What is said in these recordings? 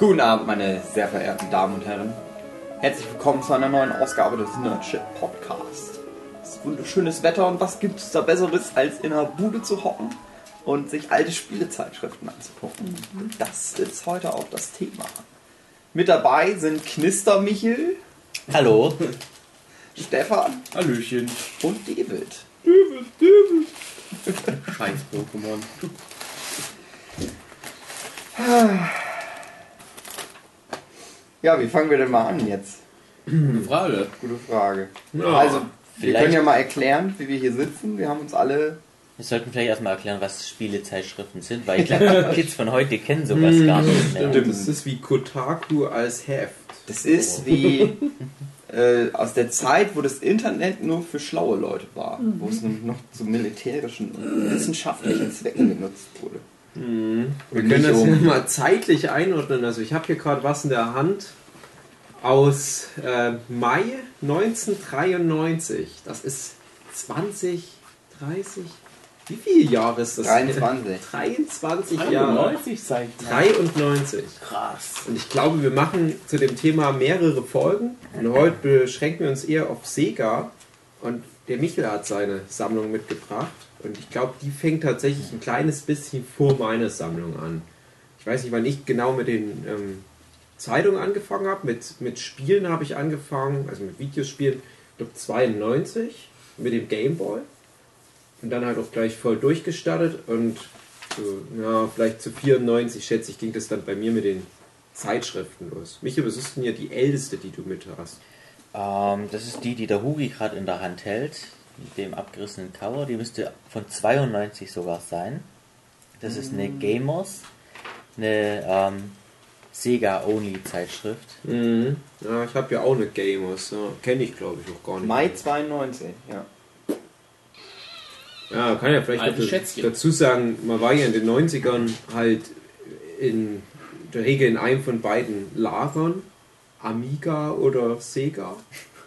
Guten Abend, meine sehr verehrten Damen und Herren. Herzlich willkommen zu einer neuen Ausgabe des Nerdship Podcast. Es ist wunderschönes Wetter und was gibt es da Besseres, als in einer Bude zu hocken und sich alte Spielezeitschriften anzugucken? Das ist heute auch das Thema. Mit dabei sind Knister Michel, Hallo. Stefan Hallöchen. und David. Scheiß Pokémon. Ja, wie fangen wir denn mal an jetzt? Gute Frage. Gute Frage. Ja, also, wir vielleicht- können ja mal erklären, wie wir hier sitzen. Wir haben uns alle Wir sollten vielleicht erstmal erklären, was Spielezeitschriften sind, weil ich glaube, Kids von heute kennen sowas gar nicht mehr. Stimmt, das ist wie Kotaku als Heft. Das ist wie äh, aus der Zeit, wo das Internet nur für schlaue Leute war, wo es nämlich noch zu militärischen und wissenschaftlichen Zwecken genutzt wurde. Wir Und können das ja um- mal zeitlich einordnen. Also ich habe hier gerade was in der Hand aus äh, Mai 1993. Das ist 20, 30. Wie viele Jahre ist das? 23. 23 Jahre. 93 seit 93. krass. Und ich glaube, wir machen zu dem Thema mehrere Folgen. Und heute beschränken wir uns eher auf Sega. Und der Michel hat seine Sammlung mitgebracht. Und ich glaube, die fängt tatsächlich ein kleines bisschen vor meiner Sammlung an. Ich weiß nicht, wann ich genau mit den ähm, Zeitungen angefangen habe. Mit, mit Spielen habe ich angefangen, also mit Videospielen, ich glaube 92 mit dem Gameboy. Und dann halt auch gleich voll durchgestartet. Und so, ja, vielleicht zu 94, schätze ich, ging das dann bei mir mit den Zeitschriften los. Michael, was ist denn hier die älteste, die du mit hast? Ähm, das ist die, die der Hugi gerade in der Hand hält, mit dem abgerissenen Cover. Die müsste von 92 sogar sein. Das ist eine Gamers, eine ähm, Sega-Only-Zeitschrift. Mhm. Ja, ich habe ja auch eine Gamers. Ja, Kenne ich, glaube ich, auch gar nicht. Mai 92, ja. Ja, kann ja vielleicht noch Schätzchen. dazu sagen, man war ja in den 90ern halt in der Regel in einem von beiden Lagern. Amiga oder Sega.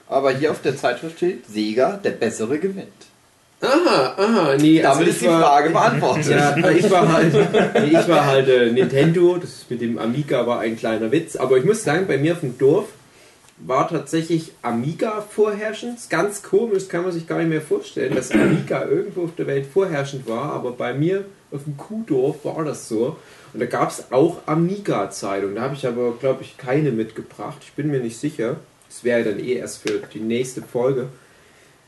Aber hier auf der Zeitschrift steht, Sega, der Bessere gewinnt. Aha, aha, nee, Damit also ist die war- Frage beantwortet. Ja, ich war halt, nee, ich war halt äh, Nintendo, das mit dem Amiga war ein kleiner Witz, aber ich muss sagen, bei mir auf dem Dorf war tatsächlich Amiga vorherrschend. Ist Ganz komisch, kann man sich gar nicht mehr vorstellen, dass Amiga irgendwo auf der Welt vorherrschend war, aber bei mir auf dem Kuhdorf war das so. Und da gab es auch Amiga-Zeitungen. Da habe ich aber, glaube ich, keine mitgebracht. Ich bin mir nicht sicher. Das wäre dann eh erst für die nächste Folge.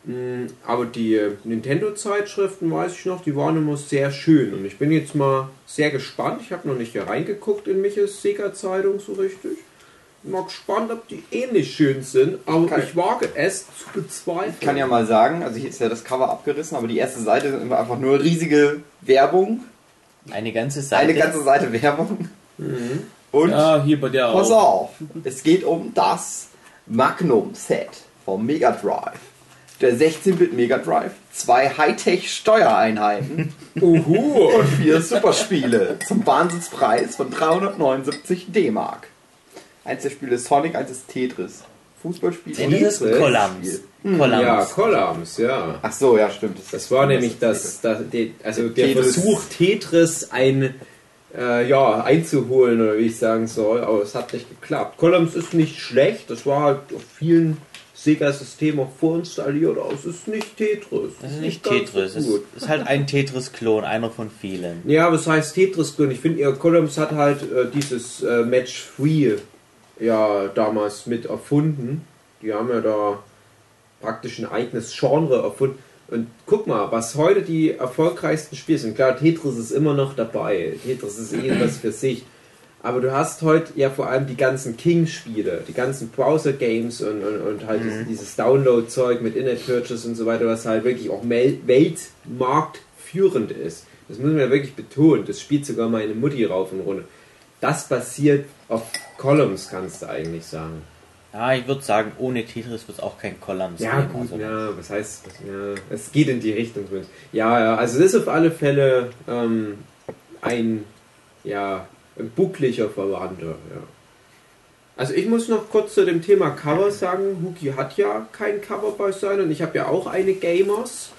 Mm, Aber die äh, Nintendo-Zeitschriften, weiß ich noch, die waren immer sehr schön. Und ich bin jetzt mal sehr gespannt. Ich habe noch nicht hier reingeguckt in Miches Sega-Zeitung so richtig. Bin mal gespannt, ob die ähnlich schön sind. Aber Kann- ich wage es zu bezweifeln. Ich kann ja mal sagen, also hier ist ja das Cover abgerissen, aber die erste Seite ist einfach nur riesige Werbung. Eine ganze Seite. Eine ganze Seite Werbung. Mhm. Und Ja, hier bei der pass auch. auf, es geht um das Magnum-Set vom Mega Drive. Der 16-Bit Mega Drive, zwei Hightech-Steuereinheiten Uhu. und vier Superspiele zum Wahnsinnspreis von 379 D-Mark. Eins der Spiele ist Sonic, eins ist Tetris. Fußballspiel das Tetris? Columns. Ja, Columns. Ja. Ach so, ja, stimmt. Das war nämlich das, das der, also der Tetris. Versuch, Tetris ein, äh, ja, einzuholen, oder wie ich sagen soll, aber es hat nicht geklappt. Columns ist nicht schlecht, das war halt auf vielen Sega-Systemen auch vorinstalliert, aber es ist nicht Tetris. Das ist nicht Tetris, so es gut. ist halt ein Tetris-Klon, einer von vielen. Ja, aber es heißt Tetris drin. Ich finde, ihr Columns hat halt äh, dieses äh, Match 3 ja damals mit erfunden. Die haben ja da praktisch ein eigenes Genre erfunden. Und guck mal, was heute die erfolgreichsten Spiele sind. Klar, Tetris ist immer noch dabei. Tetris ist eh was für sich. Aber du hast heute ja vor allem die ganzen King-Spiele, die ganzen Browser-Games und, und, und halt dieses, dieses Download-Zeug mit In-App-Purchase und so weiter, was halt wirklich auch weltmarktführend ist. Das muss man ja wirklich betonen. Das spielt sogar meine Mutti rauf und runter. Das basiert auf Columns, kannst du eigentlich sagen. Ja, ich würde sagen, ohne Tetris wird es auch kein Columns Ja, geben. gut, also. ja, was heißt, ja, es geht in die Richtung. Ja, ja, also es ist auf alle Fälle ähm, ein, ja, buckliger Verwandter, ja. Also ich muss noch kurz zu dem Thema Cover sagen, Huki hat ja kein Cover bei sein und ich habe ja auch eine Gamers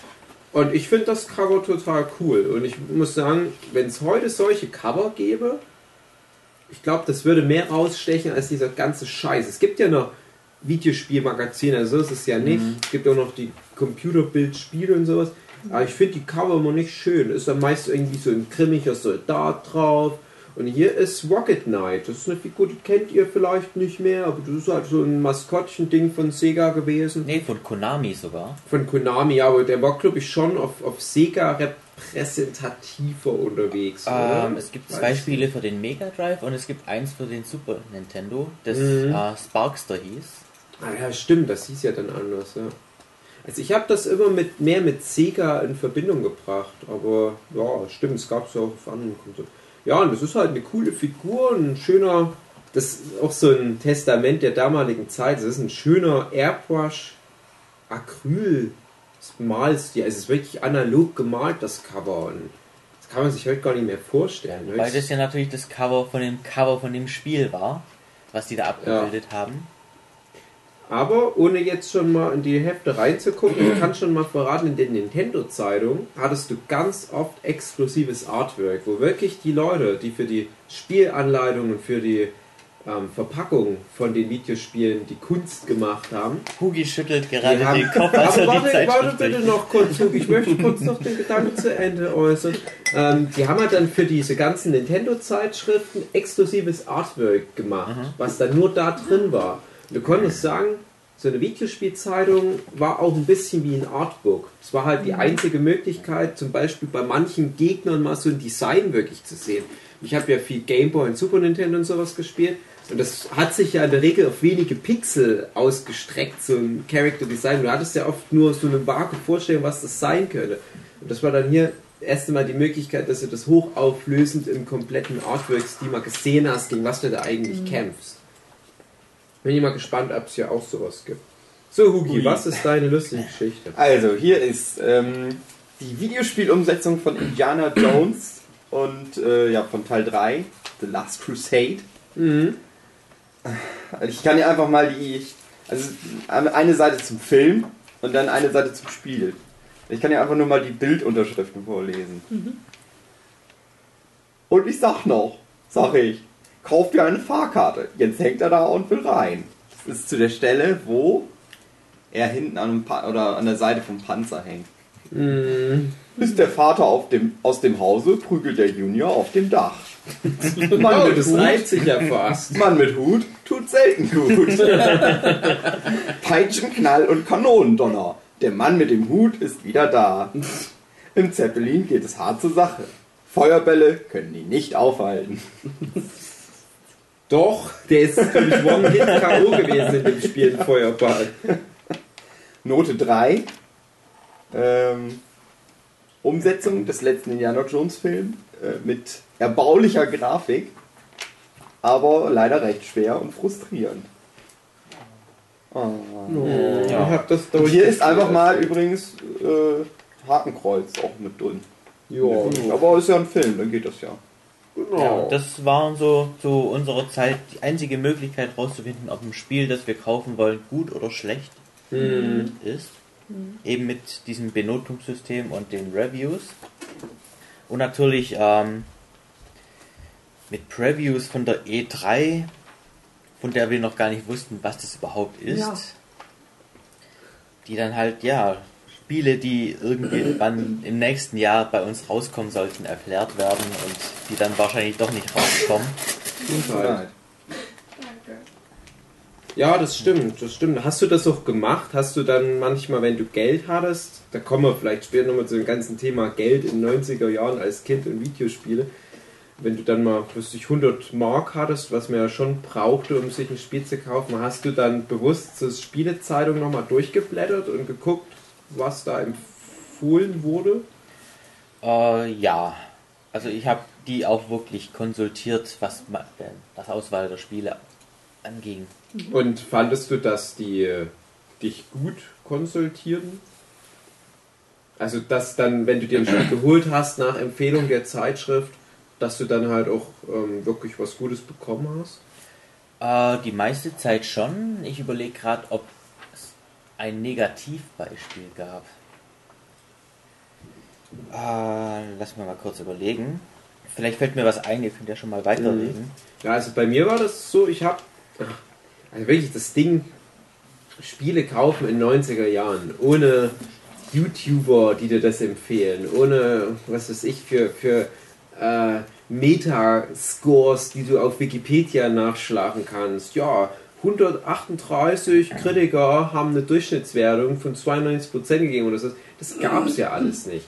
und ich finde das Cover total cool und ich muss sagen, wenn es heute solche Cover gäbe, Ich glaube, das würde mehr rausstechen als dieser ganze Scheiß. Es gibt ja noch Videospielmagazine, also so ist es ja nicht. Mhm. Es gibt auch noch die Computerbildspiele und sowas. Aber ich finde die Cover immer nicht schön. Ist dann meist irgendwie so ein grimmiger Soldat drauf. Und hier ist Rocket Knight. Das ist eine Figur, die kennt ihr vielleicht nicht mehr, aber das ist halt so ein Maskottchen-Ding von Sega gewesen. Nee, von Konami sogar. Von Konami, aber der war, glaube ich, schon auf, auf Sega repräsentativer unterwegs. oder? Ähm, es gibt Weiß zwei Spiele für den Mega Drive und es gibt eins für den Super Nintendo, das Mhm. äh, Sparkster hieß. Ah ja, stimmt, das hieß ja dann anders, ja. Also ich habe das immer mit mehr mit Sega in Verbindung gebracht, aber ja, stimmt, es gab es ja auch auf anderen Konsolen. Ja, und das ist halt eine coole Figur, ein schöner, das ist auch so ein Testament der damaligen Zeit, das ist ein schöner Airbrush Acryl Malstil, also es ist wirklich analog gemalt, das Cover und das kann man sich heute gar nicht mehr vorstellen. Weil das ja natürlich das Cover von dem Cover von dem Spiel war, was die da abgebildet haben. Aber ohne jetzt schon mal in die Hefte reinzugucken, ich kann schon mal verraten, in den Nintendo-Zeitungen hattest du ganz oft exklusives Artwork, wo wirklich die Leute, die für die Spielanleitungen, für die ähm, Verpackung von den Videospielen die Kunst gemacht haben. Hugi schüttelt gerade haben, den Kopf, als aber er die warte, warte bitte noch kurz, Hugo, ich möchte kurz noch den Gedanken zu Ende äußern. Ähm, die haben halt dann für diese ganzen Nintendo-Zeitschriften exklusives Artwork gemacht, was dann nur da drin war. Du konntest sagen, so eine Videospielzeitung war auch ein bisschen wie ein Artbook. Es war halt die einzige Möglichkeit, zum Beispiel bei manchen Gegnern mal so ein Design wirklich zu sehen. Ich habe ja viel Gameboy und Super Nintendo und sowas gespielt. Und das hat sich ja in der Regel auf wenige Pixel ausgestreckt, so ein Character Design. Du hattest ja oft nur so eine vage Vorstellung, was das sein könnte. Und das war dann hier erst einmal die Möglichkeit, dass du das hochauflösend im kompletten Artwork-Stil mal gesehen hast, gegen was du da eigentlich kämpfst. Bin ich mal gespannt, ob es hier auch sowas gibt. So, Hugi, Ui. was ist deine lustige Geschichte? Also, hier ist ähm, die Videospielumsetzung von Indiana Jones und äh, ja, von Teil 3, The Last Crusade. Mhm. Also ich kann dir einfach mal die. Also eine Seite zum Film und dann eine Seite zum Spiel. Ich kann dir einfach nur mal die Bildunterschriften vorlesen. Und ich sag noch, sag ich, kauf dir eine Fahrkarte. Jetzt hängt er da und will rein. Das ist zu der Stelle, wo er hinten an, oder an der Seite vom Panzer hängt. Mhm. Ist der Vater dem, aus dem Hause, prügelt der Junior auf dem Dach. Mann, Oh, mit das Hut, reibt sich ja fast. Mann mit Hut tut selten gut. Peitschen, Knall und Kanonendonner. Der Mann mit dem Hut ist wieder da. Im Zeppelin geht es hart zur Sache. Feuerbälle können ihn nicht aufhalten. Doch, der ist, glaube ich, One-Hit K.O. gewesen in dem Spiel Feuerball. Note 3. Ähm, Umsetzung des letzten Indiana Jones Film äh, mit erbaulicher Grafik, aber leider recht schwer und frustrierend. Oh. Ich hab das Und hier ist einfach mal übrigens äh, Hakenkreuz auch mit drin. Ja, Aber ist ja ein Film, dann geht das ja. Genau. Ja, das war so zu unserer Zeit die einzige Möglichkeit herauszufinden, ob ein Spiel, das wir kaufen wollen, gut oder schlecht Hm. ist. Eben mit diesem Benotungssystem und den Reviews. Und natürlich ähm, mit Previews von der E3, von der wir noch gar nicht wussten, was das überhaupt ist. Ja. Die dann halt, ja, Spiele, die irgendwann im nächsten Jahr bei uns rauskommen sollten, erklärt werden und die dann wahrscheinlich doch nicht rauskommen. Ja, das stimmt, das stimmt. Hast du das auch gemacht? Hast du dann manchmal, wenn du Geld hattest, da kommen wir vielleicht später nochmal zu dem ganzen Thema Geld in den 90er Jahren als Kind und Videospiele, wenn du dann mal, wüsste ich, 100 Mark hattest, was man ja schon brauchte, um sich ein Spiel zu kaufen, hast du dann bewusst zur Spielezeitung nochmal durchgeblättert und geguckt, was da empfohlen wurde? Äh, ja, also ich habe die auch wirklich konsultiert, was äh, das Auswahl der Spiele anging. Und fandest du, dass die äh, dich gut konsultieren? Also, dass dann, wenn du dir ein Spiel geholt hast nach Empfehlung der Zeitschrift, dass du dann halt auch ähm, wirklich was Gutes bekommen hast? Äh, die meiste Zeit schon. Ich überlege gerade, ob ein Negativbeispiel gab. Äh, lass mal mal kurz überlegen. Vielleicht fällt mir was ein, ihr könnt ja schon mal weiterreden. Ja, also bei mir war das so, ich habe also wirklich das Ding Spiele kaufen in 90er Jahren, ohne YouTuber, die dir das empfehlen, ohne was weiß ich für, für äh, Metascores, die du auf Wikipedia nachschlagen kannst. Ja, 138 Kritiker haben eine Durchschnittswertung von 92% gegeben oder so. Das gab es ja alles nicht.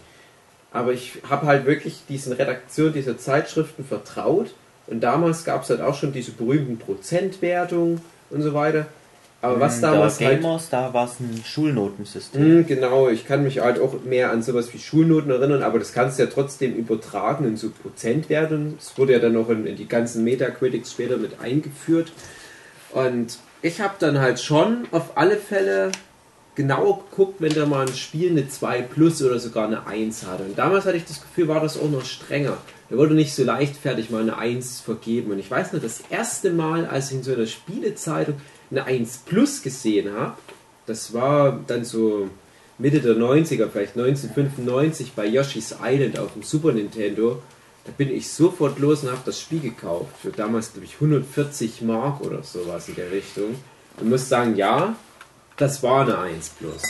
Aber ich habe halt wirklich diesen Redaktionen dieser Zeitschriften vertraut. Und damals gab es halt auch schon diese berühmten Prozentwertungen und so weiter. Aber was Da damals halt. Gamers, da war es ein Schulnotensystem. Mm, genau, ich kann mich halt auch mehr an sowas wie Schulnoten erinnern, aber das kannst du ja trotzdem übertragen in so Prozentwerten. Es wurde ja dann noch in, in die ganzen Metacritics später mit eingeführt. Und ich habe dann halt schon auf alle Fälle genau geguckt, wenn da mal ein Spiel eine 2 plus oder sogar eine 1 hatte. Und damals hatte ich das Gefühl, war das auch noch strenger. Da wurde nicht so leichtfertig mal eine 1 vergeben. Und ich weiß noch, das erste Mal, als ich in so einer Spielezeitung eine 1 plus gesehen habe, das war dann so Mitte der 90er, vielleicht 1995 bei Yoshi's Island auf dem Super Nintendo. Da bin ich sofort los und habe das Spiel gekauft. Für damals, glaube ich, 140 Mark oder sowas in der Richtung. Und muss sagen, ja, das war eine 1 plus.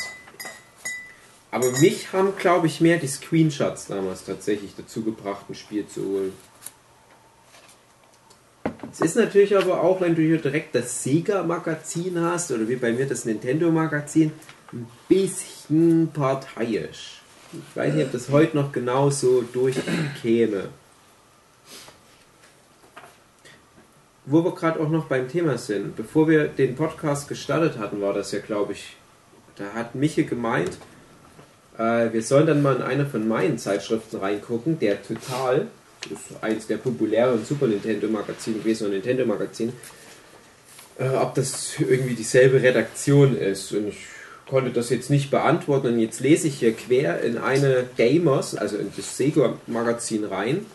Aber mich haben, glaube ich, mehr die Screenshots damals tatsächlich dazu gebracht, ein Spiel zu holen. Es ist natürlich aber auch, wenn du hier direkt das Sega-Magazin hast, oder wie bei mir das Nintendo-Magazin, ein bisschen parteiisch. Ich weiß nicht, ob das heute noch genauso durchkäme. Wo wir gerade auch noch beim Thema sind, bevor wir den Podcast gestartet hatten, war das ja, glaube ich, da hat Miche gemeint, äh, wir sollen dann mal in eine von meinen Zeitschriften reingucken, der Total, das ist eins der populären Super Nintendo Magazine gewesen, ein Nintendo Magazin, äh, ob das irgendwie dieselbe Redaktion ist. Und ich konnte das jetzt nicht beantworten und jetzt lese ich hier quer in eine Gamers, also in das Sega Magazin rein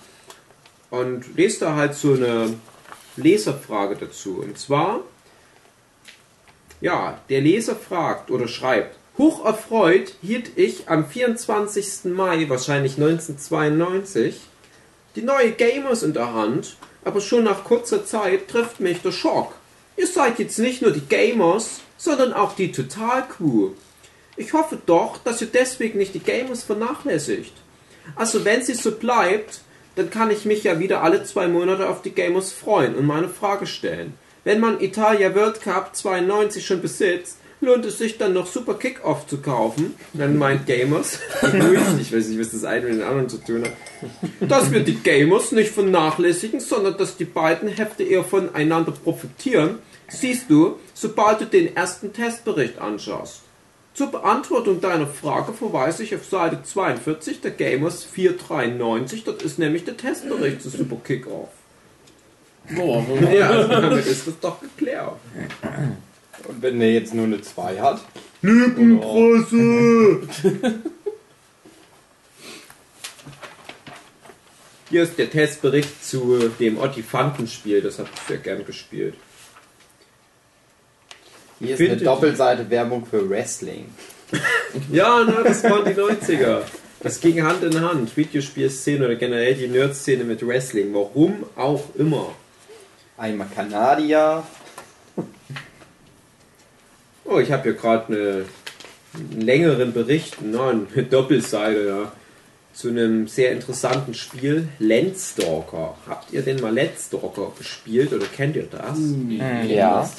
und lese da halt so eine Leserfrage dazu. Und zwar, ja, der Leser fragt oder schreibt, hoch erfreut hielt ich am 24. Mai, wahrscheinlich 1992, die neue Gamers in der Hand, aber schon nach kurzer Zeit trifft mich der Schock. Ihr seid jetzt nicht nur die Gamers, sondern auch die Total Crew. Ich hoffe doch, dass ihr deswegen nicht die Gamers vernachlässigt. Also wenn sie so bleibt, dann kann ich mich ja wieder alle zwei Monate auf die Gamers freuen und meine Frage stellen. Wenn man Italia World Cup 92 schon besitzt, lohnt es sich dann noch Super Kickoff zu kaufen? Dann meint Gamers, ich weiß nicht, was das eine mit den anderen zu tun hat, dass wir die Gamers nicht vernachlässigen, sondern dass die beiden Hefte eher voneinander profitieren, siehst du, sobald du den ersten Testbericht anschaust. Zur Beantwortung deiner Frage verweise ich auf Seite 42 der Gamers 493. Dort ist nämlich der Testbericht zu Super Kickoff. Boah, Ja, also damit ist das doch geklärt. und wenn der jetzt nur eine 2 hat? Lückenpresse! Hier ist der Testbericht zu dem Ottifantenspiel, das habe ich sehr gern gespielt. Hier ist eine Doppelseite Werbung für Wrestling. Ja, na, das waren die 90er. Das ging Hand in Hand. Videospielszene oder generell die Nerd-Szene mit Wrestling. Warum auch immer. Einmal Kanadier. Oh, ich habe hier gerade eine, einen längeren Bericht, na, eine Doppelseite, ja, zu einem sehr interessanten Spiel, Landstalker. Habt ihr denn mal Landstalker gespielt oder kennt ihr das? ja.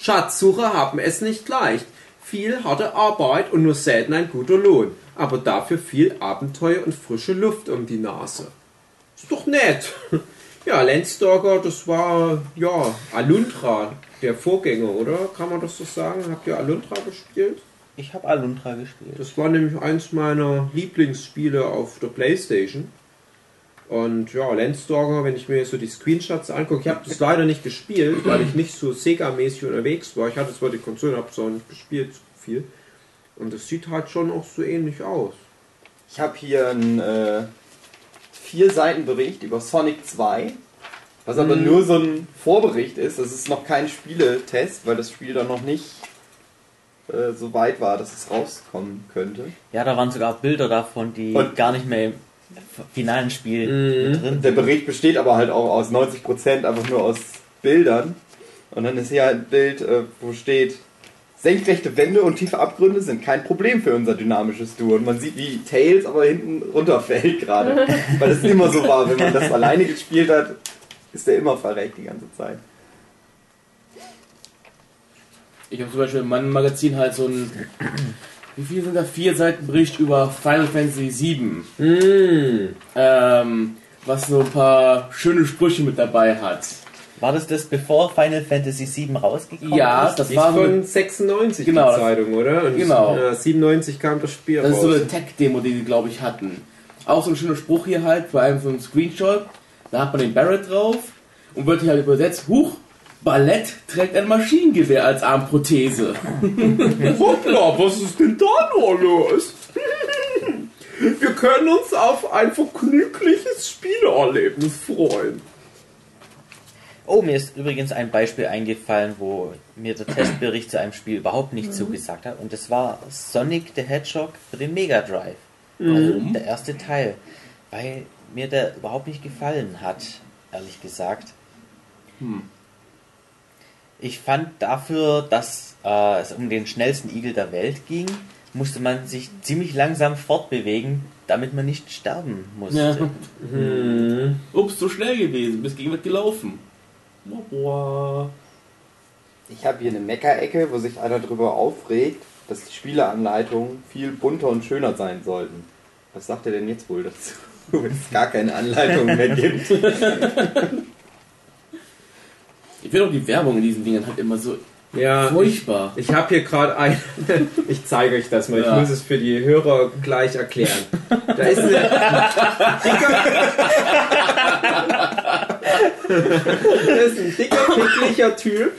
Schatzsucher haben es nicht leicht. Viel harte Arbeit und nur selten ein guter Lohn. Aber dafür viel Abenteuer und frische Luft um die Nase. Ist doch nett. Ja, Landstalker, das war, ja, Alundra, der Vorgänger, oder? Kann man das so sagen? Habt ihr Alundra gespielt? Ich habe Alundra gespielt. Das war nämlich eins meiner Lieblingsspiele auf der Playstation. Und ja, Landstalker, wenn ich mir so die Screenshots angucke, ich habe das leider nicht gespielt, weil ich nicht so Sega-mäßig unterwegs war. Ich hatte zwar die Konsole, habe es auch nicht gespielt, so viel. Und das sieht halt schon auch so ähnlich aus. Ich habe hier einen äh, vier Seiten Bericht über Sonic 2, was aber Mhm. nur so ein Vorbericht ist. Das ist noch kein Spieletest, weil das Spiel dann noch nicht äh, so weit war, dass es rauskommen könnte. Ja, da waren sogar Bilder davon, die Und- gar nicht mehr finalen Spiel mit drin. Der Bericht besteht aber halt auch aus 90% einfach nur aus Bildern. Und dann ist hier ein Bild, äh, wo steht, senkrechte Wände und tiefe Abgründe sind kein Problem für unser dynamisches Duo. Und man sieht, wie Tails aber hinten runterfällt gerade. Weil es immer so war, wenn man das alleine gespielt hat, ist der immer verreckt die ganze Zeit. Ich habe zum Beispiel in meinem Magazin halt so ein. Wie viel sind da? Vier Seiten Bericht über Final Fantasy VII. Mm. Ähm, was so ein paar schöne Sprüche mit dabei hat. War das das bevor Final Fantasy VII rausgekommen Ja, ist? das Die ist war so von eine, 96 Genau, die das- Zeitung, oder? Und Genau. Ja, 97 kam das Spiel das ist so raus. eine Tech-Demo, die sie, glaube ich, hatten. Auch so ein schöner Spruch hier halt, bei einem so einem Screenshot. Da hat man den Barrett drauf und wird hier halt übersetzt, Huch, Ballett trägt ein Maschinengewehr als Armprothese. Hoppla, was ist denn da nur los? Wir können uns auf ein vergnügliches Spielerlebnis freuen. Oh, mir ist übrigens ein Beispiel eingefallen, wo mir der Testbericht zu einem Spiel überhaupt nicht zugesagt hat. Und das war Sonic the Hedgehog für den Mega Drive. Warum? Der erste Teil. Weil mir der überhaupt nicht gefallen hat, ehrlich gesagt. Hm. Ich fand dafür, dass äh, es um den schnellsten Igel der Welt ging, musste man sich ziemlich langsam fortbewegen, damit man nicht sterben musste. Ja. Hm. Ups, so schnell gewesen, bis gegen was gelaufen. Boah, boah. Ich habe hier eine Meckerecke, wo sich einer darüber aufregt, dass die Spieleanleitungen viel bunter und schöner sein sollten. Was sagt er denn jetzt wohl dazu? Wenn es gar keine Anleitungen mehr gibt. Ich finde auch die Werbung in diesen Dingern halt immer so Ja, ich, furchtbar. ich habe hier gerade ein. Ich zeige euch das mal. Ich Ja. muss es für die Hörer gleich erklären. Da ist eine dicker, das ist ein dicker, picklicher Typ,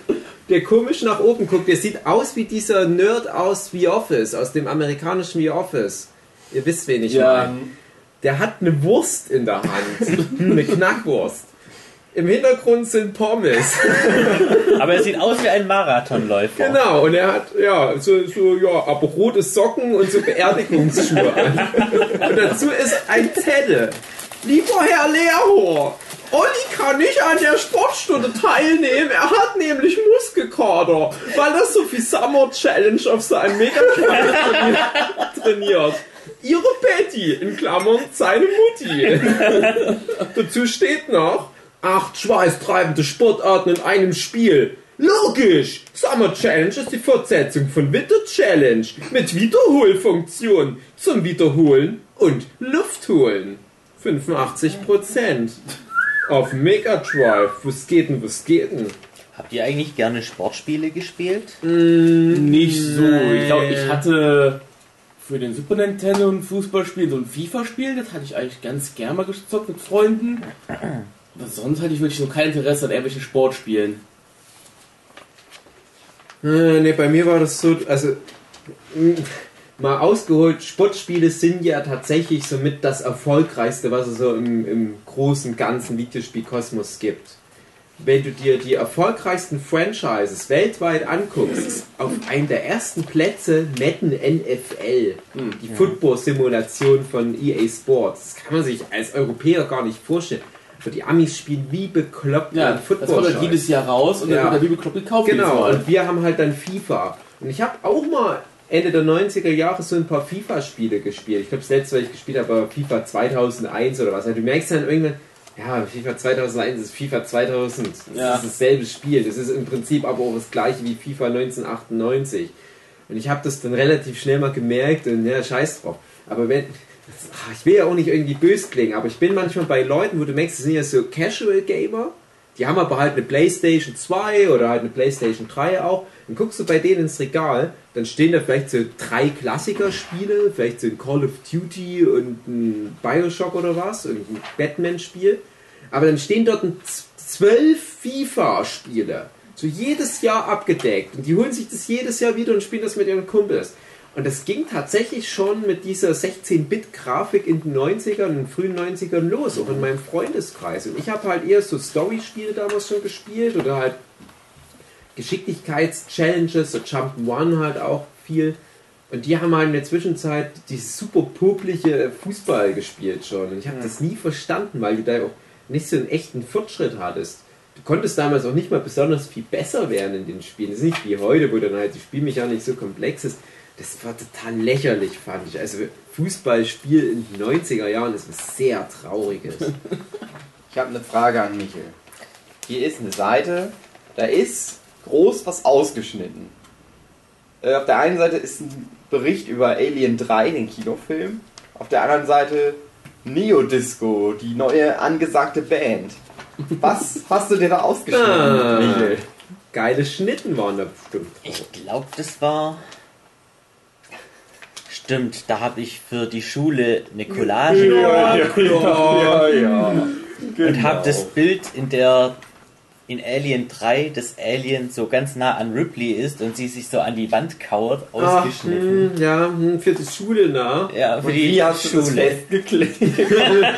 der komisch nach oben guckt. Der sieht aus wie dieser Nerd aus The Office, aus dem amerikanischen The Office. Ihr wisst, wen ich Ja. meine. Der hat eine Wurst in der Hand. eine Knackwurst. Im Hintergrund sind Pommes. Aber er sieht aus wie ein Marathonläufer. Genau, und er hat, ja, so, so, ja, aber rote Socken und so Beerdigungsschuhe an. Und dazu ist ein Zettel. Lieber Herr Lehrhohr, Olli kann nicht an der Sportstunde teilnehmen, er hat nämlich Muskelkater, weil er so viel Summer Challenge auf seinem mega trainiert. Ihre Betty, in Klammern seine Mutti. Dazu steht noch, acht schweißtreibende Sportarten in einem Spiel. Logisch! Summer Challenge ist die Fortsetzung von Winter Challenge mit Wiederholfunktion zum Wiederholen und Luftholen. 85% auf Mega Drive. Was geht denn, was geht denn? Habt ihr eigentlich gerne Sportspiele gespielt? Nicht so. Ich glaube, ich hatte für den Super Nintendo ein Fußballspiel, so ein FIFA-Spiel, das hatte ich eigentlich ganz gerne mal gezockt mit Freunden. Aber sonst hatte ich wirklich so kein Interesse an irgendwelchen Sportspielen. Äh, ne, bei mir war das so, also mal ausgeholt, Sportspiele sind ja tatsächlich somit das erfolgreichste, was es so im, im großen ganzen Videospielkosmos gibt. Wenn du dir die erfolgreichsten Franchises weltweit anguckst, ist auf einem der ersten Plätze Madden NFL, die Football-Simulation von EA Sports. Das kann man sich als Europäer gar nicht vorstellen. Aber die Amis spielen wie bekloppt Ja, an das kommt Football. halt jedes Jahr raus und Ja. dann wird der Bibelklopf gekauft. jedes Genau, und wir haben halt dann FIFA. Und ich habe auch mal Ende der 90er Jahre so ein paar FIFA-Spiele gespielt. Ich glaube, das letzte, was ich gespielt habe, war FIFA 2001 oder was. Also du merkst dann irgendwann, ja, FIFA 2001 ist FIFA 2000. Das Ja. ist dasselbe Spiel. Das ist im Prinzip aber auch das gleiche wie FIFA 1998. Und ich habe das dann relativ schnell mal gemerkt und ja, scheiß drauf. Aber wenn, ich will ja auch nicht irgendwie böse klingen, aber ich bin manchmal bei Leuten, wo du merkst, das sind ja so Casual Gamer, die haben aber halt eine Playstation 2 oder halt eine Playstation 3 auch. Dann guckst du bei denen ins Regal, dann stehen da vielleicht so drei Klassiker-Spiele, vielleicht so ein Call of Duty und ein Bioshock oder was, irgendein Batman-Spiel. Aber dann stehen dort zwölf FIFA-Spiele. So jedes Jahr abgedeckt. Und die holen sich das jedes Jahr wieder und spielen das mit ihren Kumpels. Und das ging tatsächlich schon mit dieser 16-Bit-Grafik in den 90ern, in den frühen 90ern los, auch in meinem Freundeskreis. Und ich habe halt eher so Story-Spiele damals schon gespielt oder halt Geschicklichkeits-Challenges, so Jump'n'One halt auch viel. Und die haben halt in der Zwischenzeit dieses super popliche Fußball gespielt schon. Und ich habe das nie verstanden, weil du da auch nicht so einen echten Fortschritt hattest. Du konntest damals auch nicht mal besonders viel besser werden in den Spielen. Das ist nicht wie heute, wo dann halt die Spielmechanik so komplex ist. Das war total lächerlich, fand ich. Also Fußballspiel in den 90er Jahren ist was sehr Trauriges. Ich habe eine Frage an Michel. Hier ist eine Seite, da ist groß was ausgeschnitten. Äh, auf der einen Seite ist ein Bericht über Alien 3, den Kinofilm. Auf der anderen Seite Neodisco, die neue angesagte Band. Was hast du dir da ausgeschnitten, Ah. Michel? Geile Schnitten waren da bestimmt. drauf. Ich glaube, das war. Stimmt, da habe ich für die Schule eine Collage gemacht ja, ja. und habe das Bild, in der in Alien 3 das Alien so ganz nah an Ripley ist und sie sich so an die Wand kauert, Ach, ausgeschnitten. hm, ja, hm, für die Schule nah. Ja, für Und die wie hast du das Schule.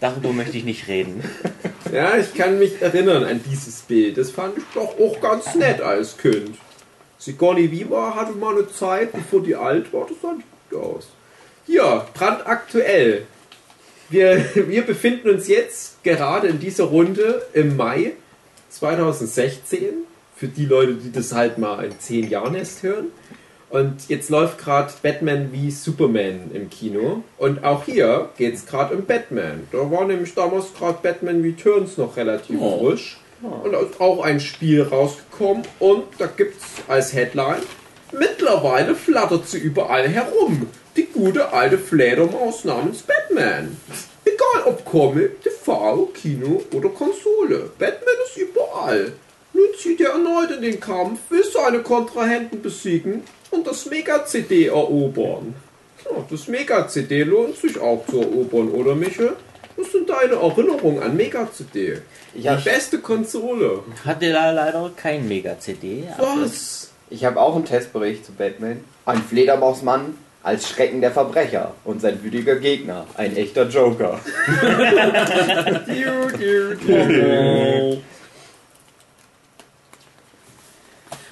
Darüber möchte ich nicht reden. Ja, ich kann mich erinnern an dieses Bild. Das fand ich doch auch ganz nett als Kind. Sigourney Weaver hatte mal eine Zeit, bevor die alt war, das sah nicht gut aus. Hier, brandaktuell. Wir, wir befinden uns jetzt gerade in dieser Runde im Mai 2016. Für die Leute, die das halt mal in zehn Jahren erst hören. Und jetzt läuft gerade Batman wie Superman im Kino. Und auch hier geht es gerade um Batman. Da war nämlich damals gerade Batman Returns noch relativ Oh. frisch. Und da ist auch ein Spiel rausgekommen. Und da gibt es als Headline: Mittlerweile flattert sie überall herum. Die gute alte Fledermaus namens Batman. Egal ob Comic, TV, Kino oder Konsole. Batman ist überall. Nun zieht er erneut in den Kampf, will seine Kontrahenten besiegen und das Mega-CD erobern. Ja, das Mega-CD lohnt sich auch zu erobern, oder Michel? Was sind deine Erinnerungen an Mega-CD? Ich Die habe beste Konsole. Hatte da leider kein Mega-CD. aber Was? ich hab auch einen Testbericht zu Batman. Ein Fledermausmann als Schrecken der Verbrecher und sein wütiger Gegner, ein echter Joker.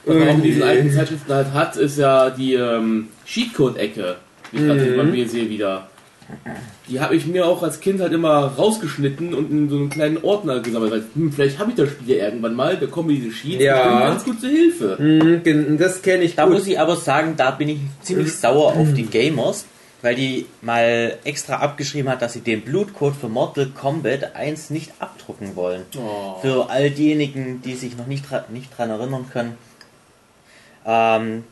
Was man auch in diesen alten Zeitschriften halt hat, ist ja die ähm, Cheatcode-Ecke. Die ich gerade Mhm. bei mir sehe wieder. Die habe ich mir auch als Kind halt immer rausgeschnitten und in so einen kleinen Ordner gesammelt. Weil, hm, vielleicht habe ich das Spiel ja irgendwann mal, da kommen diese Sheets Ja. ganz gut zur Hilfe. Hm, gen- das kenne ich Da gut. muss ich aber sagen, da bin ich ziemlich sauer auf die Gamers, weil die mal extra abgeschrieben hat, dass sie den Blutcode für Mortal Kombat 1 nicht abdrucken wollen. Oh. Für all diejenigen, die sich noch nicht, dra nicht dran erinnern können. Ähm,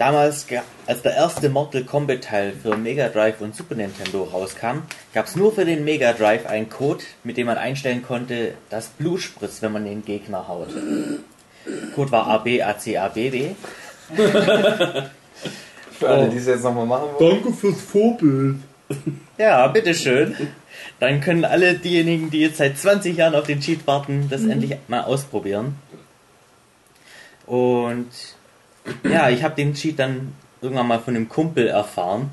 damals, als der erste Mortal Kombat Teil für Mega Drive und Super Nintendo rauskam, gab es nur für den Mega Drive einen Code, mit dem man einstellen konnte, dass Blut spritzt, wenn man den Gegner haut. Code war ABACABB. Für alle, die es jetzt nochmal machen wollen. Danke fürs Vorbild. Ja, bitteschön. Dann können alle diejenigen, die jetzt seit 20 Jahren auf den Cheat warten, das endlich mal ausprobieren. Und ja, ich habe den Cheat dann irgendwann mal von einem Kumpel erfahren.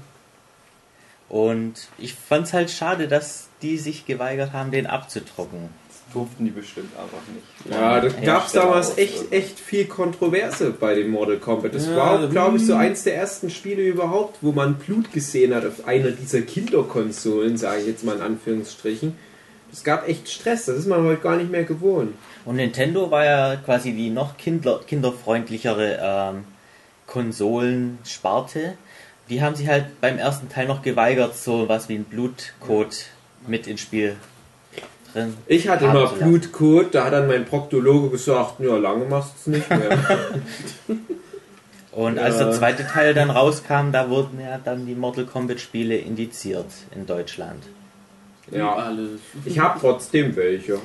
Und ich fand's halt schade, dass die sich geweigert haben, den abzudrucken. Das durften die bestimmt einfach nicht. Ja, da gab es damals echt, also. echt viel Kontroverse bei dem Mortal Kombat. Das Ja, war auch, glaube ich, so hm. eins der ersten Spiele überhaupt, wo man Blut gesehen hat auf einer dieser Kinderkonsolen, sage ich jetzt mal in Anführungsstrichen. Es gab echt Stress, das ist man heute gar nicht mehr gewohnt. Und Nintendo war ja quasi die noch kinder kinderfreundlichere ähm, Konsolensparte. Die haben sich halt beim ersten Teil noch geweigert, so was wie ein Blutcode mit ins Spiel drin. Ich hatte immer. Blutcode, da hat dann mein Proktologe gesagt, ja, lange machst du es nicht mehr. Und als Ja. der zweite Teil dann rauskam, da wurden ja dann die Mortal Kombat Spiele indiziert in Deutschland. Ja, Alles. ich habe trotzdem welche.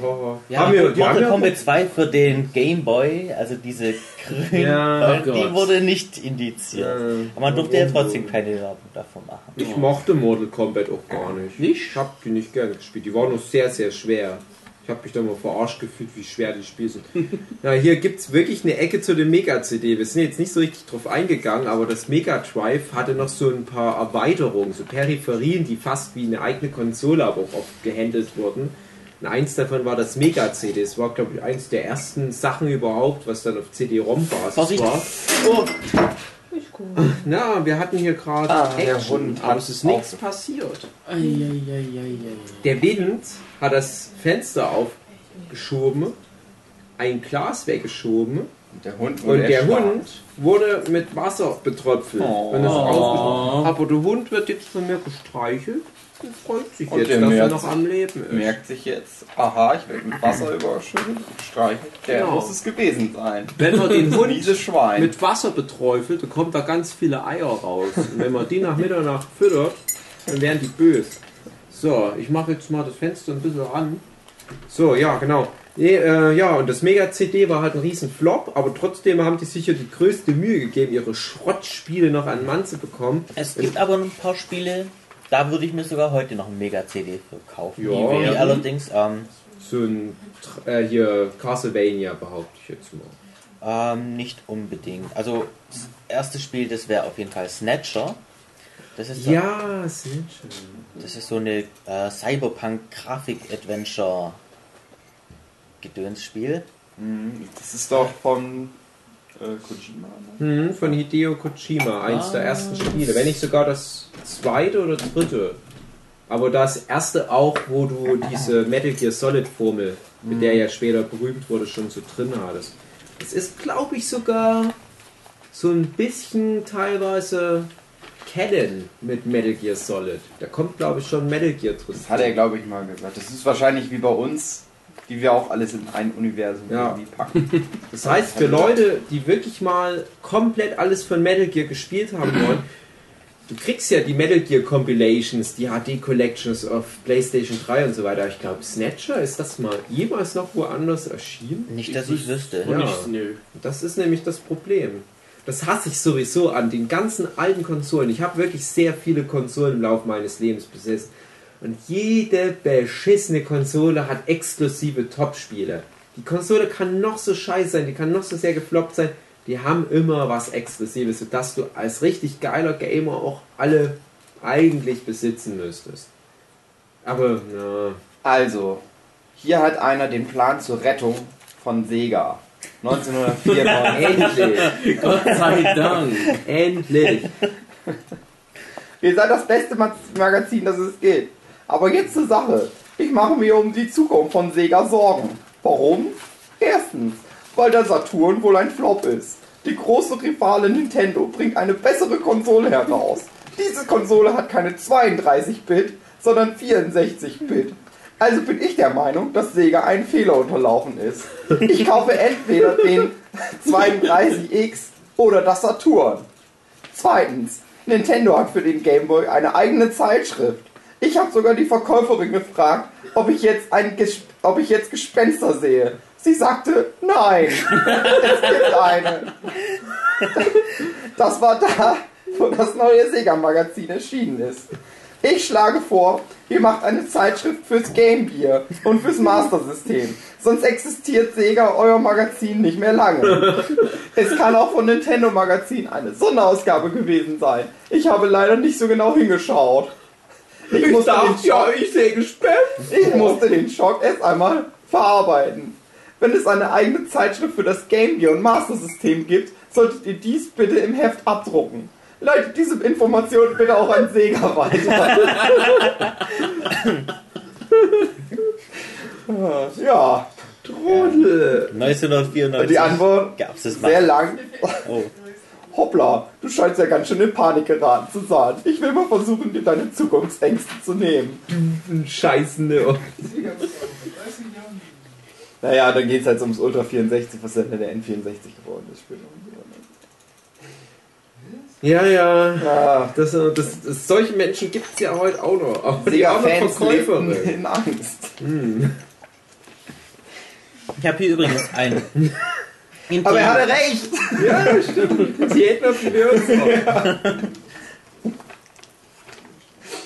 Ja, Haben wir- die Mortal Kombat 2 für den Game Boy, also diese grüne, Ja, die Gott. wurde nicht indiziert. Ja. Aber man durfte ja trotzdem keine Werbung davon machen. Ich mochte Mortal Kombat auch gar nicht. Nicht? Ich habe die nicht gerne gespielt. Die waren noch sehr, sehr schwer. Ich habe mich da mal verarscht gefühlt, wie schwer die Spiele sind. Na, hier gibt es wirklich eine Ecke zu dem Mega-CD. Wir sind jetzt nicht so richtig drauf eingegangen, aber das Mega Drive hatte noch so ein paar Erweiterungen, so Peripherien, die fast wie eine eigene Konsole aber auch oft gehandelt wurden. Und eins davon war das Mega-CD. Das war, glaube ich, eins der ersten Sachen überhaupt, was dann auf CD-ROM-Basis war. Oh, Na, wir hatten hier gerade Ah, der Action, Hund aber es ist nichts passiert. Der Wind hat das Fenster aufgeschoben, ein Glas weggeschoben Und der Hund und wurde der erstarrt. Hund wurde mit Wasser betröpfelt. Oh. Und ist Oh. Aber der Hund wird jetzt von mir gestreichelt und freut sich Und jetzt, dass er merkt- noch am Leben ist. merkt sich jetzt, aha, ich werde mit Wasser überschüttet, gestreichelt. Der Genau. muss es gewesen sein. Wenn man den Hund Dieses Schwein. mit Wasser beträufelt, dann kommt da ganz viele Eier raus. Und wenn man die nach Mitternacht füttert, dann werden die böse. So, ich mache jetzt mal das Fenster ein bisschen ran. So, ja, genau. Nee, äh, ja, und das Mega-CD war halt ein riesen Flop, aber trotzdem haben die sicher die größte Mühe gegeben, ihre Schrottspiele noch an Mann zu bekommen. es gibt aber ein paar Spiele, da würde ich mir sogar heute noch ein Mega-CD für kaufen. Ja. Die wäre allerdings ähm, So ein, äh, hier, Castlevania behaupte ich jetzt mal. ähm, nicht unbedingt. Also das erste Spiel, das wäre auf jeden Fall Snatcher. Das ist, so, Ja, schön. das ist so eine äh, Cyberpunk-Grafik-Adventure Gedönsspiel. Mhm, Das ist doch von äh, Kojima. Ne? Mhm, von Hideo Kojima, eins der Ah. ersten Spiele, wenn nicht sogar das zweite oder dritte. Aber das erste auch, wo du diese Metal Gear Solid Formel, mit der ja später berühmt wurde, schon so drin hattest. Es ist, glaube ich, sogar so ein bisschen teilweise Canon mit Metal Gear Solid. Da kommt, glaube ich, schon Metal Gear drin. Das hat er, glaube ich, mal gesagt. Das ist wahrscheinlich wie bei uns, die wir auch alles in ein Universum Ja. irgendwie packen. Das heißt, für Leute, die wirklich mal komplett alles von Metal Gear gespielt haben wollen, du kriegst ja die Metal Gear Compilations, die HD Collections auf PlayStation 3 und so weiter. Ich glaube, Snatcher, ist das mal jemals noch woanders erschienen? Nicht, dass ich wüsste. Ja. Nicht, nö. Das ist nämlich das Problem. Das hasse ich sowieso an den ganzen alten Konsolen. Ich habe wirklich sehr viele Konsolen im Laufe meines Lebens besessen. Und jede beschissene Konsole hat exklusive Top-Spiele. Die Konsole kann noch so scheiße sein, die kann noch so sehr gefloppt sein. Die haben immer was Exklusives, sodass du als richtig geiler Gamer auch alle eigentlich besitzen müsstest. Aber, na. Also, hier hat einer den Plan zur Rettung von Sega. 1994. Endlich! Gott sei Dank. Endlich! Ihr seid das beste Ma- Magazin, das es gibt. Aber jetzt zur Sache. Ich mache mir um die Zukunft von Sega Sorgen. Warum? Erstens, weil der Saturn wohl ein Flop ist. Die große Rivale Nintendo bringt eine bessere Konsole heraus. Diese Konsole hat keine 32-Bit, sondern 64-Bit. Also bin ich der Meinung, dass Sega einen Fehler unterlaufen ist. Ich kaufe entweder den 32X oder das Saturn. Zweitens, Nintendo hat für den Game Boy eine eigene Zeitschrift. Ich habe sogar die Verkäuferin gefragt, ob ich jetzt ein Ges ob ich jetzt Gespenster sehe. Sie sagte, nein, es gibt eine. Das war da, wo das neue Sega-Magazin erschienen ist. Ich schlage vor, ihr macht eine Zeitschrift fürs Game Gear und fürs Master System. Sonst existiert Sega euer Magazin nicht mehr lange. Es kann auch von Nintendo Magazin eine Sonderausgabe gewesen sein. Ich habe leider nicht so genau hingeschaut. Ich, musste, den Schock, ich sehe gespannt. ich musste den Schock erst einmal verarbeiten. Wenn es eine eigene Zeitschrift für das Game Gear und Master System gibt, solltet ihr dies bitte im Heft abdrucken. Leitet diese Information bitte auch an Sega weiter. ja, Trudel. 1994 die Antwort gab es das sehr mal. lang. Oh. Hoppla, du scheinst ja ganz schön in Panik geraten zu sein. Ich will mal versuchen, dir deine Zukunftsängste zu nehmen. Scheißende. Naja, dann geht es halt ums Ultra 64, was dann der N64 geworden ist. später ne? Ja, ja. Ja, Das, äh, das, das, solche Menschen gibt es ja heute auch noch. Aber die Sega-Fans lebten Verkäuferin. in Angst. Ich habe hier übrigens ein Aber er hatte recht! Ja, stimmt. Sie hätten auf die Würze.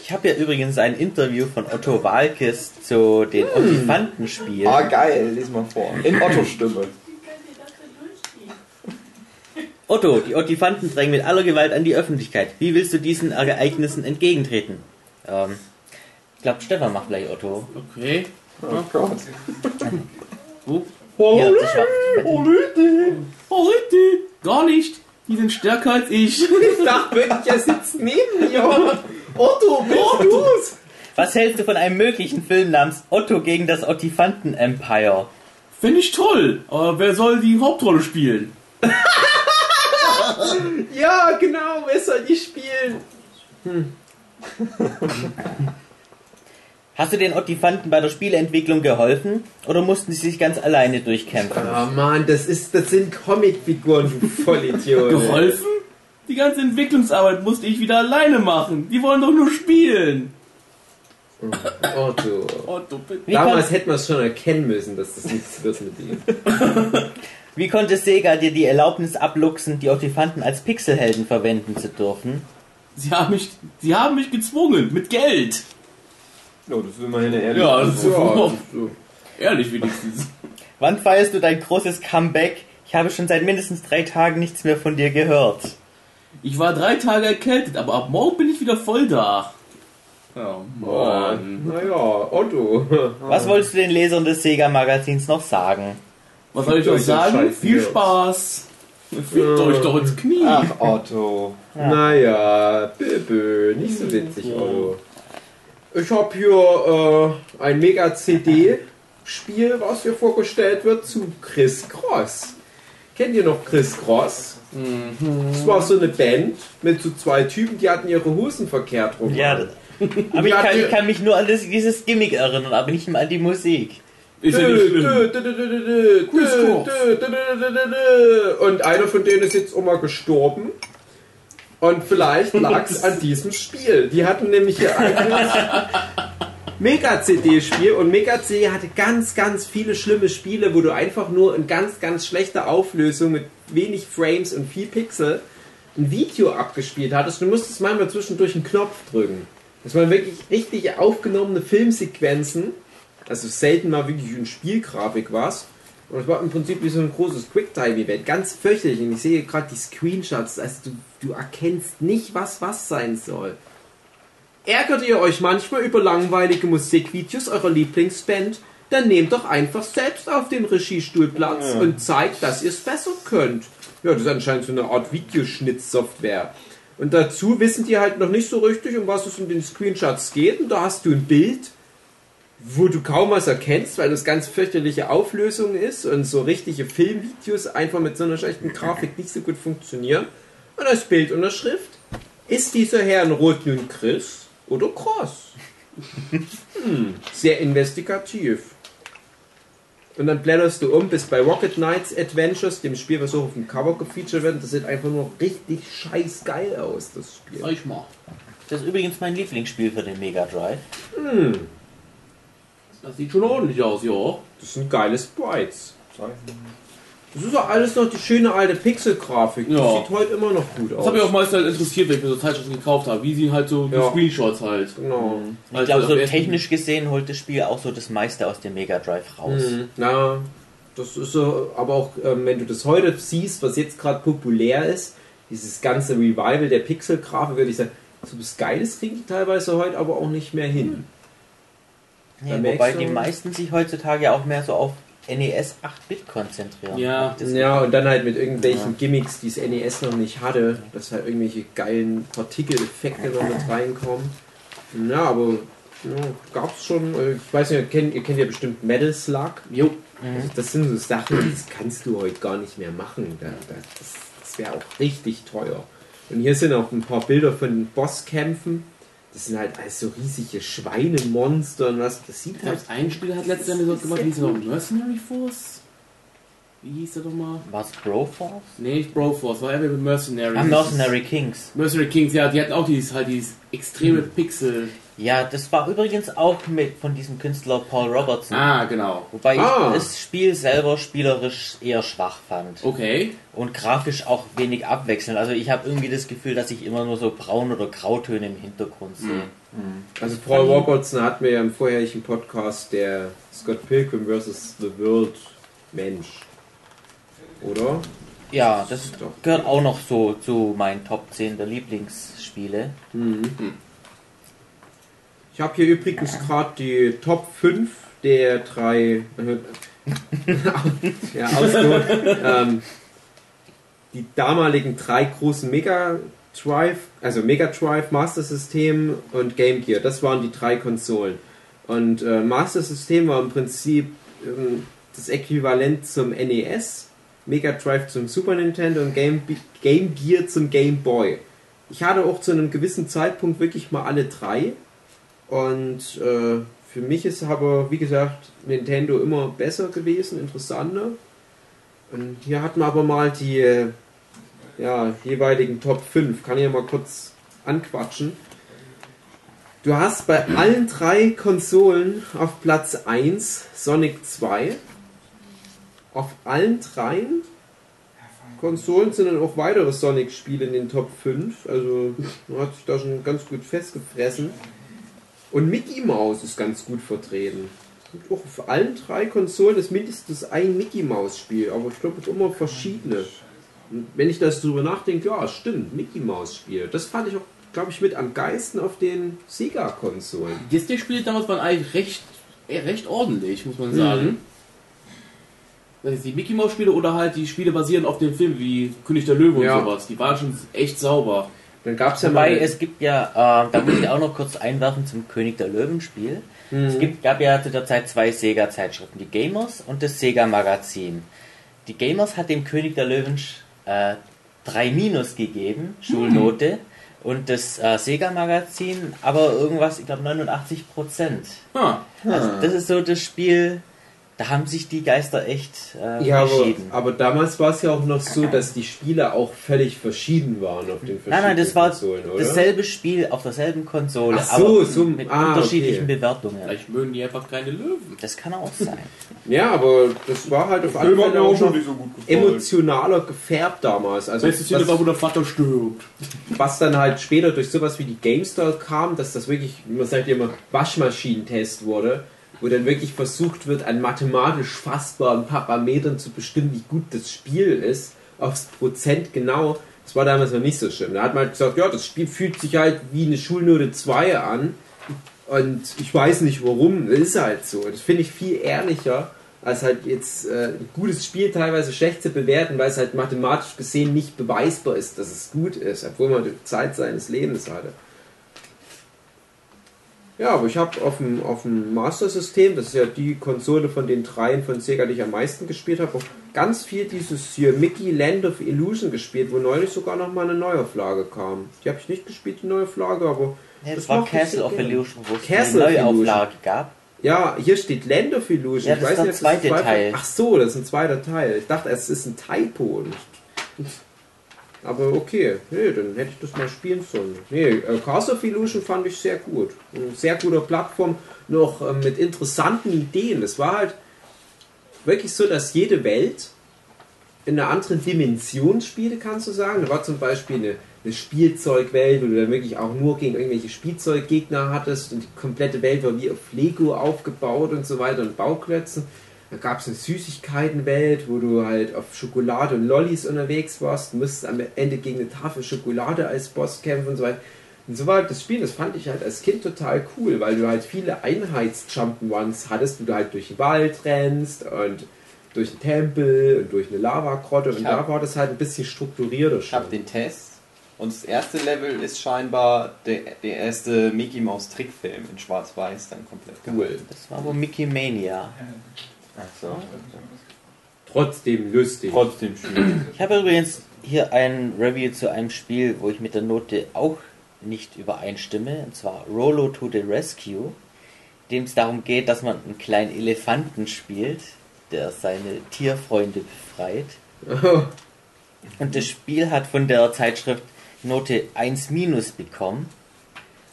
Ich habe ja übrigens ein Interview von Otto Walkes zu den Ottifantenspielen. Ah, geil, lies mal vor. In Otto-Stimme. Otto, die Ottifanten drängen mit aller Gewalt an die Öffentlichkeit. Wie willst du diesen Ereignissen entgegentreten? Ähm, ich glaube, Stefan macht gleich Otto. Okay. Oh Gott. Wo? Ja, das Oh, Leute! Gar nicht! Die sind stärker als ich. Ich dachte wirklich, er sitzt neben mir. Otto, bist du's? was hältst du von einem möglichen Film namens Otto gegen das Ottifanten Empire? Finde ich toll. Aber wer soll die Hauptrolle spielen? Ja, genau, wer soll die spielen? Hast du den Ottifanten bei der Spieleentwicklung geholfen oder mussten sie sich ganz alleine durchkämpfen? Oh Mann, das, ist, das sind Comicfiguren, du Vollidiot. Geholfen? Die ganze Entwicklungsarbeit musste ich wieder alleine machen. Die wollen doch nur spielen. Otto. Otto, bitte. Wie, Damals kon hätten wir es schon erkennen müssen, dass das nichts wird mit ihm. wie konnte Sega dir die Erlaubnis abluchsen, die Ottifanten als Pixelhelden verwenden zu dürfen? Sie haben mich, sie haben mich gezwungen. Mit Geld. Oh, das ist immerhin eine ehrliche Ja, das ist Ja, so. Ehrlich wenigstens. Wann feierst du dein großes Comeback? Ich habe schon seit mindestens drei Tagen nichts mehr von dir gehört. Ich war drei Tage erkältet, aber ab morgen bin ich wieder voll da. Oh Mann. Naja, Otto. Was wolltest du den Lesern des Sega-Magazins noch sagen? Was soll ich euch sagen? Viel. Spaß. Fickt euch doch ins Knie. Ach, Otto. Naja, Bibö, nicht so witzig, Otto. Ich habe hier äh, ein Mega-CD-Spiel, was hier vorgestellt wird zu Chris Cross. Kennt ihr noch Chris Cross? Das war so eine Band mit so zwei Typen, die hatten ihre Hosen verkehrt rum. Ja, aber ich kann, ich kann mich nur an das, dieses Gimmick erinnern, aber nicht mehr an die Musik. Ist ja nicht schlimm. Chris Cross. Und einer von denen ist jetzt auch mal gestorben. Und vielleicht lag es an diesem Spiel. Die hatten nämlich hier ein Mega-CD-Spiel und Mega-CD hatte ganz, ganz viele schlimme Spiele, wo du einfach nur in ganz, ganz schlechter Auflösung mit wenig Frames und viel Pixel ein Video abgespielt hattest. Du musstest manchmal zwischendurch einen Knopf drücken. Das waren wirklich richtig aufgenommene Filmsequenzen. Also selten mal wirklich in Spielgrafik was. Und es war im Prinzip wie so ein großes Quicktime-Event. Ganz fürchterlich. Und ich sehe gerade die Screenshots. Also du, du erkennst nicht, was was sein soll. Ärgert ihr euch manchmal über langweilige Musikvideos eurer Lieblingsband? Dann nehmt doch einfach selbst auf den Regiestuhl Platz und zeigt, dass ihr es besser könnt. Ja, das ist anscheinend so eine Art Videoschnittsoftware. Und dazu wissen die halt noch nicht so richtig, um was es in den Screenshots geht. Und da hast du ein Bild, wo du kaum was erkennst, weil das ganz fürchterliche Auflösung ist und so richtige Filmvideos einfach mit so einer schlechten Grafik nicht so gut funktionieren. Und das Bild und der Schrift. Ist dieser Herr in Rot nun Chris oder Cross? Hm, sehr investigativ. Und dann blätterst du um bis bei Rocket Knights Adventures, dem Spiel, was auch auf dem Cover gefeatured wird. Das sieht einfach nur richtig scheiß geil aus, das Spiel. Sag ich mal. Das ist übrigens mein Lieblingsspiel für den Mega Drive. Hm, Das sieht schon ordentlich aus, ja. das sind geile Sprites. Das ist doch alles noch die schöne alte Pixel-Grafik. Das Ja. sieht heute immer noch gut aus. Das hat mich auch meistens halt interessiert, wenn ich mir so Zeitschriften gekauft habe. Wie sie halt so die Ja. Screenshots halt. Genau. Ich Also glaube, so technisch gesehen holt das Spiel auch so das meiste aus dem Mega Drive raus. Mhm. Na, das ist so, aber auch ähm, wenn du das heute siehst, was jetzt gerade populär ist, dieses ganze Revival der Pixel-Grafik, würde ich sagen, so was Geiles kriegen die teilweise heute aber auch nicht mehr hin. Ja, Da merkst wobei du- die meisten sich heutzutage ja auch mehr so auf NES 8-Bit konzentrieren. Ja. Ja, und dann halt mit irgendwelchen Gimmicks, die das NES noch nicht hatte, dass halt irgendwelche geilen Partikeleffekte noch mit reinkommen. Ja, aber ja, gab's schon, äh, ich weiß nicht, ihr kennt, ihr kennt ja bestimmt Metal Slug. Jo. Also das sind so Sachen, das kannst du heute gar nicht mehr machen. Da, da, das das wäre auch richtig teuer. Und hier sind auch ein paar Bilder von Bosskämpfen. Das sind halt alles so riesige Schweinemonster und was. Das sieht Ich halt. ein Spiel hat letztes Jahr so gemacht, wie hieß der noch? Mercenary Force? Wie hieß der doch mal? Was Broforce? Nee, nicht Broforce, war irgendwie mit Mercenary. Ah, Mercenary Kings. Mercenary Kings, ja, die hatten auch dieses, halt dieses extreme Pixel. Ja, das war übrigens auch mit von diesem Künstler Paul Robertson. Ah, genau. Wobei Ah. ich das Spiel selber spielerisch eher schwach fand. Okay. Und grafisch auch wenig abwechselnd. Also ich habe irgendwie das Gefühl, dass ich immer nur so Braun- oder Grautöne im Hintergrund sehe. Also Paul Robertson hat mir ja im vorherigen Podcast der Scott Pilgrim vs. The World Mensch. Oder? Ja, das Doch. gehört auch noch so zu meinen Top 10 der Lieblingsspiele. Ich habe hier übrigens gerade die Top 5 der drei. ja, Ausdruck, ähm, die damaligen drei großen Mega Drive, also Mega Drive, Master System und Game Gear. Das waren die drei Konsolen. Und äh, Master System war im Prinzip ähm, das Äquivalent zum NES, Mega Drive zum Super Nintendo und Game, Game Gear zum Game Boy. Ich hatte auch zu einem gewissen Zeitpunkt wirklich mal alle drei. Und äh, für mich ist aber, wie gesagt, Nintendo immer besser gewesen, interessanter. Und hier hatten wir aber mal die äh, ja, jeweiligen Top 5. Kann ich ja mal kurz anquatschen. Du hast bei allen drei Konsolen auf Platz 1 Sonic 2. Auf allen dreien Konsolen sind dann auch weitere Sonic-Spiele in den Top 5. Also man hat sich da schon ganz gut festgefressen. Und Mickey Mouse ist ganz gut vertreten. Auch auf allen drei Konsolen ist mindestens ein Mickey Mouse Spiel, aber ich glaube immer verschiedene. Und wenn ich das drüber nachdenke, ja, stimmt, Mickey Mouse Spiel. Das fand ich auch, glaube ich, mit am geisten auf den Sega-Konsolen. Die Disney-Spiele damals waren eigentlich recht, äh, recht ordentlich, muss man sagen. Mhm. Das die Mickey Mouse Spiele oder halt die Spiele basieren auf dem Film wie König der Löwe Ja. und sowas. Die waren schon echt sauber. Dann gab es ja Wobei es gibt ja, äh, da muss ich auch noch kurz einwerfen zum König der Löwen Spiel. Es gibt, gab ja zu der Zeit zwei Sega-Zeitschriften, die Gamers und das Sega-Magazin. Die Gamers hat dem König der Löwen äh, 3 Minus gegeben, Schulnote, und das äh, Sega-Magazin aber irgendwas, ich glaube 89 Prozent. Ah, Also das ist so das Spiel, da haben sich die Geister echt äh, ja, aber, verschieden. aber damals war es ja auch noch so, dass die Spiele auch völlig verschieden waren auf den verschiedenen Nein, nein, das war Konsolen, oder? dasselbe Spiel auf derselben Konsole, Ach so, aber so- mit ah, unterschiedlichen okay. Bewertungen. vielleicht mögen die einfach keine Löwen. Das kann auch sein. Ja, aber das war halt auf alle Fälle auch noch so emotionaler gefärbt damals. Also Beste Szene was, war, wo der Vater stirbt. was dann halt später durch sowas wie die GameStar kam, dass das wirklich, wie man sagt ja immer, Waschmaschinentest wurde, wo dann wirklich versucht wird, an mathematisch fassbaren Parametern zu bestimmen, wie gut das Spiel ist, aufs Prozent genau. Das war damals noch nicht so schlimm. Da hat man halt gesagt, ja, das Spiel fühlt sich halt wie eine Schulnote 2 an. Und ich weiß nicht warum, ist halt so. Das finde ich viel ehrlicher, als halt jetzt äh, ein gutes Spiel teilweise schlecht zu bewerten, weil es halt mathematisch gesehen nicht beweisbar ist, dass es gut ist, obwohl man die Zeit seines Lebens hatte. Ja, aber ich habe auf dem, auf dem Master System, das ist ja die Konsole von den dreien von Sega, die ich am meisten gespielt habe, auch ganz viel dieses hier Mickey Land of Illusion gespielt, wo neulich sogar noch mal eine Neuauflage kam. Die habe ich nicht gespielt, die Neuauflage, aber Ja, das war ich Castle of gerne. Illusion, wo es Castle eine Neuauflage gab. Ja, hier steht Land of Illusion. Ja, das ist der zweite Teil. Ach so, das ist ein zweiter Teil. Ich dachte, es ist ein Typo. Nicht. Aber okay, nee, dann hätte ich das mal spielen sollen. Nee, äh, Castle of Illusion fand ich sehr gut. Ein sehr guter Plattform, noch ähm, mit interessanten Ideen. Es war halt wirklich so, dass jede Welt in einer anderen Dimension spielte, kannst du sagen. Da war zum Beispiel eine, eine Spielzeugwelt, wo du dann wirklich auch nur gegen irgendwelche Spielzeuggegner hattest und die komplette Welt war wie auf Lego aufgebaut und so weiter und Bauklötzen. Da gab es eine Süßigkeitenwelt, wo du halt auf Schokolade und Lollis unterwegs warst. Musstest am Ende gegen eine Tafel Schokolade als Boss kämpfen und so weiter. Und so war halt das Spiel, das fand ich halt als Kind total cool, weil du halt viele Einheits-Jump'n'Ones hattest, wo du halt durch den Wald rennst und durch einen Tempel und durch eine Lavagrotte und Ich da hab- war das halt ein bisschen strukturierter Ich schon. habe den Test und das erste Level ist scheinbar der, der erste Mickey Mouse Trickfilm in Schwarz-Weiß dann komplett Cool. Das war wohl Mickey Mania. Also, Trotzdem lustig. trotzdem schön. Ich habe übrigens hier ein Review zu einem Spiel, wo ich mit der Note auch nicht übereinstimme, und zwar Rolo to the Rescue, dem es darum geht, dass man einen kleinen Elefanten spielt, der seine Tierfreunde befreit. Und das Spiel hat von der Zeitschrift Note 1 minus bekommen.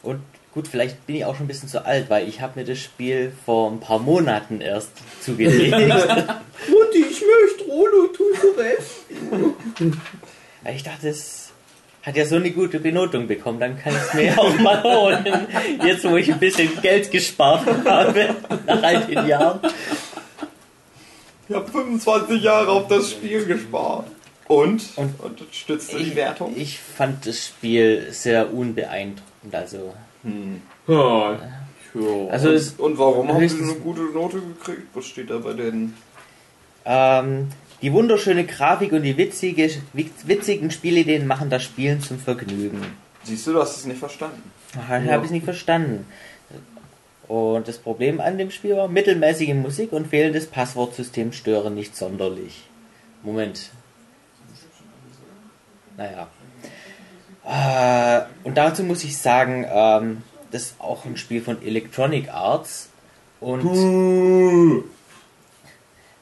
Und gut, vielleicht bin ich auch schon ein bisschen zu alt, weil ich habe mir das Spiel vor ein paar Monaten erst zugelegt. Mutti, ich möchte Rolo zurecht. Weil ich dachte, es hat ja so eine gute Benotung bekommen, dann kann ich es mir auch mal holen. Jetzt, wo ich ein bisschen Geld gespart habe, nach all den Jahren. Ich habe 25 Jahre auf das Spiel gespart. Und? Und- Und stützt die Ich, Wertung? ich fand das Spiel sehr unbeeindruckend. Also, Hm. Ja, Ja. Also es, Und warum haben sie eine gute Note gekriegt? Was steht da bei den... ähm, die wunderschöne Grafik und die witzige, witz- witzigen Spielideen machen das Spielen zum Vergnügen. Siehst du, du hast es nicht verstanden. Habe ich nicht verstanden. Und das Problem an dem Spiel war, mittelmäßige Musik und fehlendes Passwortsystem stören nicht sonderlich. Moment. Naja. Äh, und dazu muss ich sagen, ähm, das ist auch ein Spiel von Electronic Arts. Und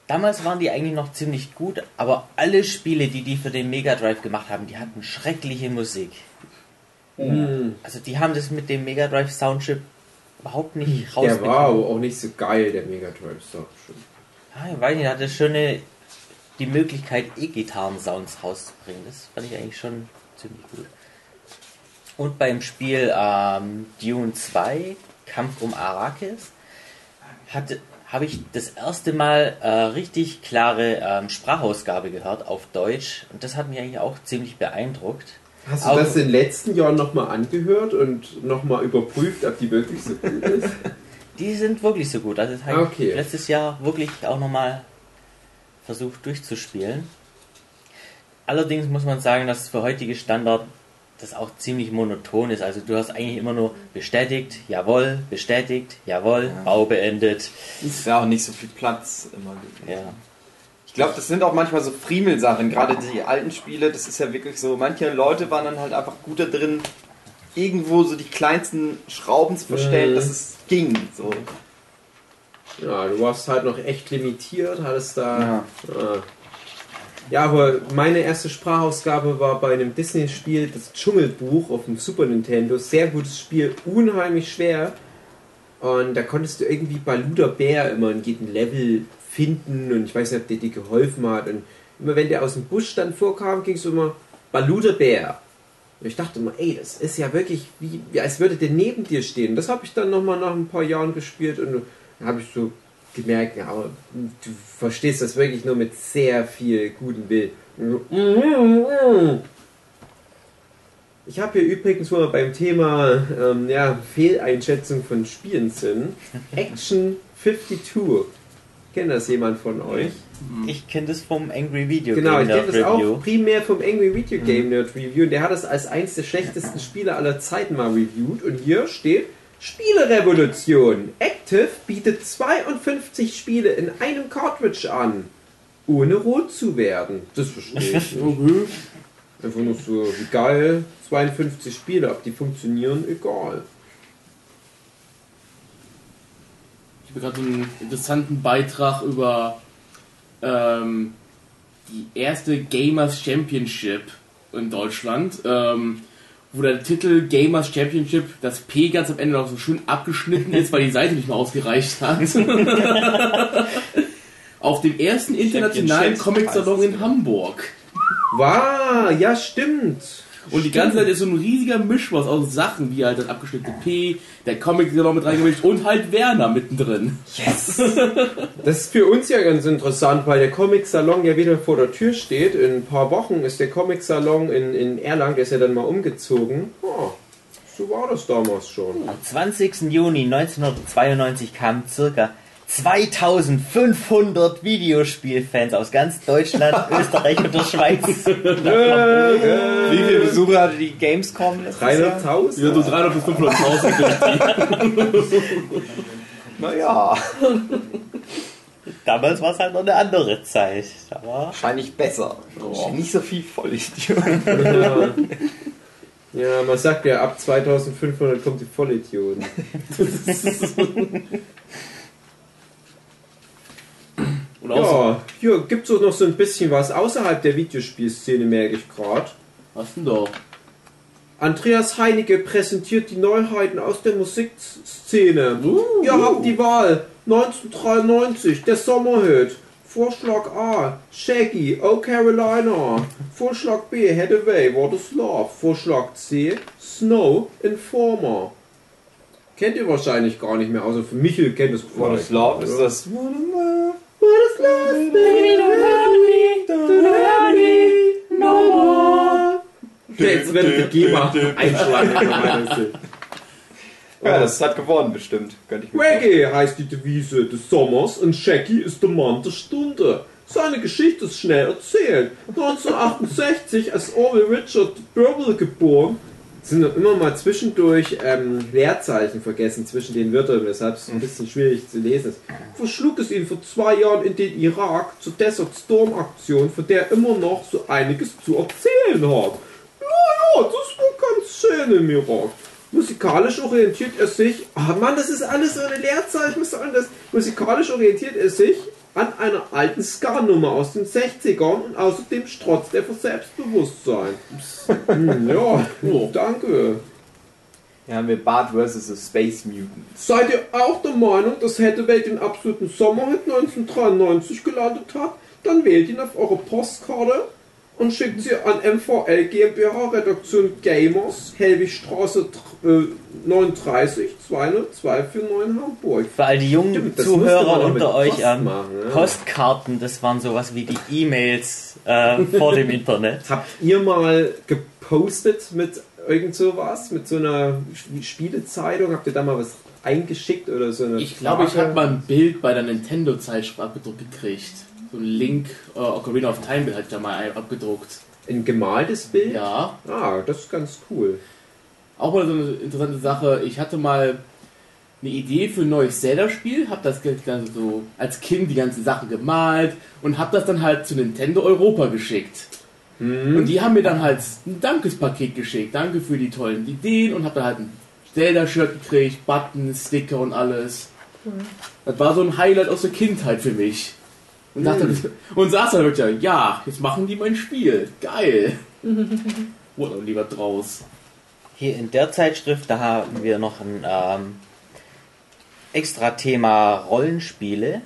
damals waren die eigentlich noch ziemlich gut, aber alle Spiele, die die für den Mega Drive gemacht haben, die hatten schreckliche Musik. Hm, Also die haben das mit dem Mega Drive Soundchip überhaupt nicht Der war auch nicht so geil, der Mega Drive Sound. Ah, ich weiß nicht, hatte schöne die Möglichkeit E-Gitarren-Sounds rauszubringen. Das fand ich eigentlich schon ziemlich gut. Und beim Spiel ähm, Dune 2, Kampf um Arrakis, habe ich das erste Mal äh, richtig klare ähm, Sprachausgabe gehört auf Deutsch und das hat mich eigentlich auch ziemlich beeindruckt. Hast du Auch- das in den letzten Jahren nochmal angehört und nochmal überprüft, ob die wirklich so gut ist? Die sind wirklich so gut. Also das habe Okay. ich letztes Jahr wirklich auch nochmal versucht durchzuspielen. Allerdings muss man sagen, dass für heutige Standard das auch ziemlich monoton ist. Also du hast eigentlich immer nur bestätigt, jawohl, bestätigt, jawohl, Ja. Bau beendet. Ist ja auch nicht so viel Platz immer gewesen. Ja. Ich glaube, das sind auch manchmal so Friemelsachen. Gerade die alten Spiele, das ist ja wirklich so. Manche Leute waren dann halt einfach gut da drin, irgendwo so die kleinsten Schrauben zu verstellen, Mhm. dass es ging. So. Ja, du warst halt noch echt limitiert, hattest da. Ja. Ja. Ja, aber meine erste Sprachausgabe war bei einem Disney-Spiel, das Dschungelbuch auf dem Super Nintendo. Sehr gutes Spiel, unheimlich schwer. Und da konntest du irgendwie Baluda Bär immer in jedem Level finden und ich weiß nicht, ob der dir geholfen hat. Und immer wenn der aus dem Busch dann vorkam, ging es immer Baluda Bär. Und ich dachte immer, ey, das ist ja wirklich wie, als würde der neben dir stehen. Das habe ich dann nochmal nach ein paar Jahren gespielt und dann habe ich so gemerkt, ja, aber du verstehst das wirklich nur mit sehr viel guten Willen. Ich habe hier übrigens, wo wir beim Thema ähm, ja, Fehleinschätzung von Spielen sind, Action 52. Kennt das jemand von euch? Ich kenne das vom Angry Video Genau, Game ich kenne Nerd das Review. auch primär vom Angry Video Game Nerd Review und der hat das als eins der schlechtesten Spiele aller Zeiten mal reviewed und hier steht Spielerevolution. Active bietet 52 Spiele in einem Cartridge an, ohne rot zu werden. Das verstehe ich nicht. Einfach nur so, wie geil, 52 Spiele, ob die funktionieren, egal. Ich habe gerade so einen interessanten Beitrag über ähm, die erste Gamers Championship in Deutschland, ähm, wo der Titel Gamers Championship, das P ganz am Ende noch so schön abgeschnitten ist, weil die Seite nicht mehr ausgereicht hat. Auf dem ersten internationalen Comic-Salon in. Hamburg. Wow, ja stimmt. Und die ganze Zeit ist so ein riesiger Mischmasch aus Sachen, wie halt das abgeschnittene P, der Comic-Salon mit reingemischt und halt Werner mittendrin. Das ist für uns ja ganz interessant, weil der Comic-Salon ja wieder vor der Tür steht. In ein paar Wochen ist der Comic-Salon in, in Erlangen, der ist ja dann mal umgezogen. Oh, so war das damals schon. Am 20. Juni 1992 kamen circa 2500 Videospielfans aus ganz Deutschland, Österreich und der Schweiz. Wie viele Besucher hatte die Gamescom letztes Jahr? 300.000? Ja, so 300 bis 500.000 Naja, Damals war es halt noch eine andere Zeit. Aber wahrscheinlich besser. Nicht so viel Vollidiot. Ja. ja, man sagt ja, ab 2500 kommt die Vollidioten. Und Ja, hier gibt es auch noch so ein bisschen was außerhalb der Videospielszene, merke ich gerade. was denn da? Andreas Heinecke präsentiert die Neuheiten aus der Musikszene. Uh, Ihr habt die Wahl. 1993, der Sommerhit. Vorschlag A, Shaggy, Oh Carolina. Vorschlag B, Head Away, What is Love. Vorschlag C, Snow, Informer. Kennt ihr wahrscheinlich gar nicht mehr, außer für Michel kennt es What is Love? Ist das. What is love, baby, don't hurt me, don't hurt me, no more. Jetzt wird die GEMA einschlagen. Ja, das hat gewonnen bestimmt. Reggae heißt die Devise des Sommers und Shaggy ist der Mann der Stunde. Seine Geschichte ist schnell erzählt. 1968 als Orwell Richard Burwell geboren, sind immer mal zwischendurch ähm, Leerzeichen vergessen zwischen den Wörtern, weshalb es ein bisschen schwierig zu lesen ist. Verschlug es ihn vor zwei Jahren in den Irak zur Desert Storm Aktion, von der er immer noch so einiges zu erzählen hat. Ja, ja, das war ganz schön im Irak. Musikalisch orientiert er sich, ah Mann, das ist alles so eine ich muss sagen, das, musikalisch orientiert er sich an einer alten Ska-Nummer aus den 60ern und außerdem strotzt er vor Selbstbewusstsein. Hm, ja, Oh. danke. Hier haben wir Bart vs. The Space Mutant. Seid ihr auch der Meinung, dass Hathaway den absoluten Sommerhit 1993 gelandet hat? Dann wählt ihn auf eure Postkarte und schickt sie an MVL GmbH Redaktion Gamers, Helwigstraße äh, 39 20249 Hamburg. Für all die jungen Stimmt, Zuhörer unter euch, Post ähm, machen, ja. Postkarten, das waren sowas wie die E-Mails äh, vor dem Internet. Habt ihr mal gepostet mit irgend sowas? Mit so einer Sp- Spielezeitung? Habt ihr da mal was eingeschickt oder so eine Ich glaube, ich habe mal ein Bild bei der Nintendo-Zeitschrift abgedruckt gekriegt. So ein Link, äh, Ocarina of Time ich da mal abgedruckt. ein gemaltes Bild? Ja, Ah, das ist ganz cool. Auch mal so eine interessante Sache. Ich hatte mal eine Idee für ein neues Zelda-Spiel, habe das dann so als Kind die ganzen Sachen gemalt und habe das dann halt zu Nintendo Europa geschickt. Und die haben mir dann halt ein Dankespaket geschickt. Danke für die tollen Ideen und habe dann halt ein Zelda-Shirt gekriegt, Buttons, Sticker und alles. Das war so ein Highlight aus der Kindheit für mich. Und, dachte, und saß dann wirklich, ja, jetzt machen die mein Spiel. Geil. Wurde dann lieber draus. Hier in der Zeitschrift, da haben wir noch ein ähm, extra Thema Rollenspiele.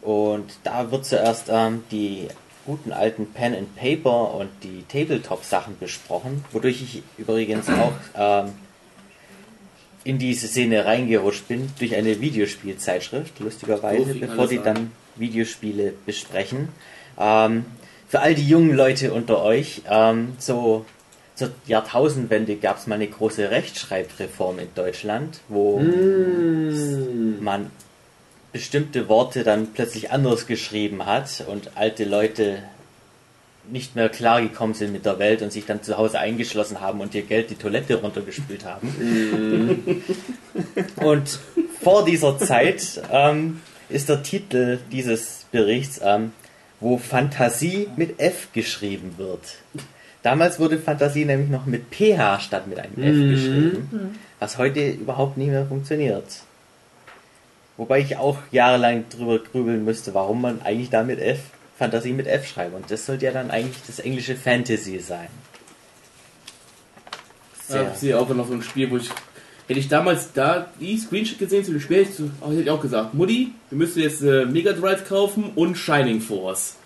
Und da wird zuerst ähm, die guten alten Pen and Paper und die Tabletop-Sachen besprochen, wodurch ich übrigens auch ähm, in diese Szene reingerutscht bin durch eine Videospielzeitschrift, lustigerweise, So bevor die an. dann Videospiele besprechen. Ähm, für all die jungen Leute unter euch, ähm, so zur Jahrtausendwende gab es mal eine große Rechtschreibreform in Deutschland, wo Hm. man bestimmte Worte dann plötzlich anders geschrieben hat und alte Leute nicht mehr klargekommen sind mit der Welt und sich dann zu Hause eingeschlossen haben und ihr Geld die Toilette runtergespült haben. und vor dieser Zeit ähm, ist der Titel dieses Berichts, ähm, wo Fantasie mit F geschrieben wird. Damals wurde Fantasie nämlich noch mit PH statt mit einem F geschrieben, was heute überhaupt nie mehr funktioniert. Wobei ich auch jahrelang drüber grübeln müsste, warum man eigentlich da mit F, Fantasie mit F schreibt. Und das sollte ja dann eigentlich das englische Fantasy sein. Ja, ich sehe auch noch so ein Spiel, wo ich. Hätte ich damals da die Screenshot gesehen zu dem Spiel, hätte ich, so- hätte ich auch gesagt, Mutti, wir müssen jetzt äh, Mega Drive kaufen und Shining Force.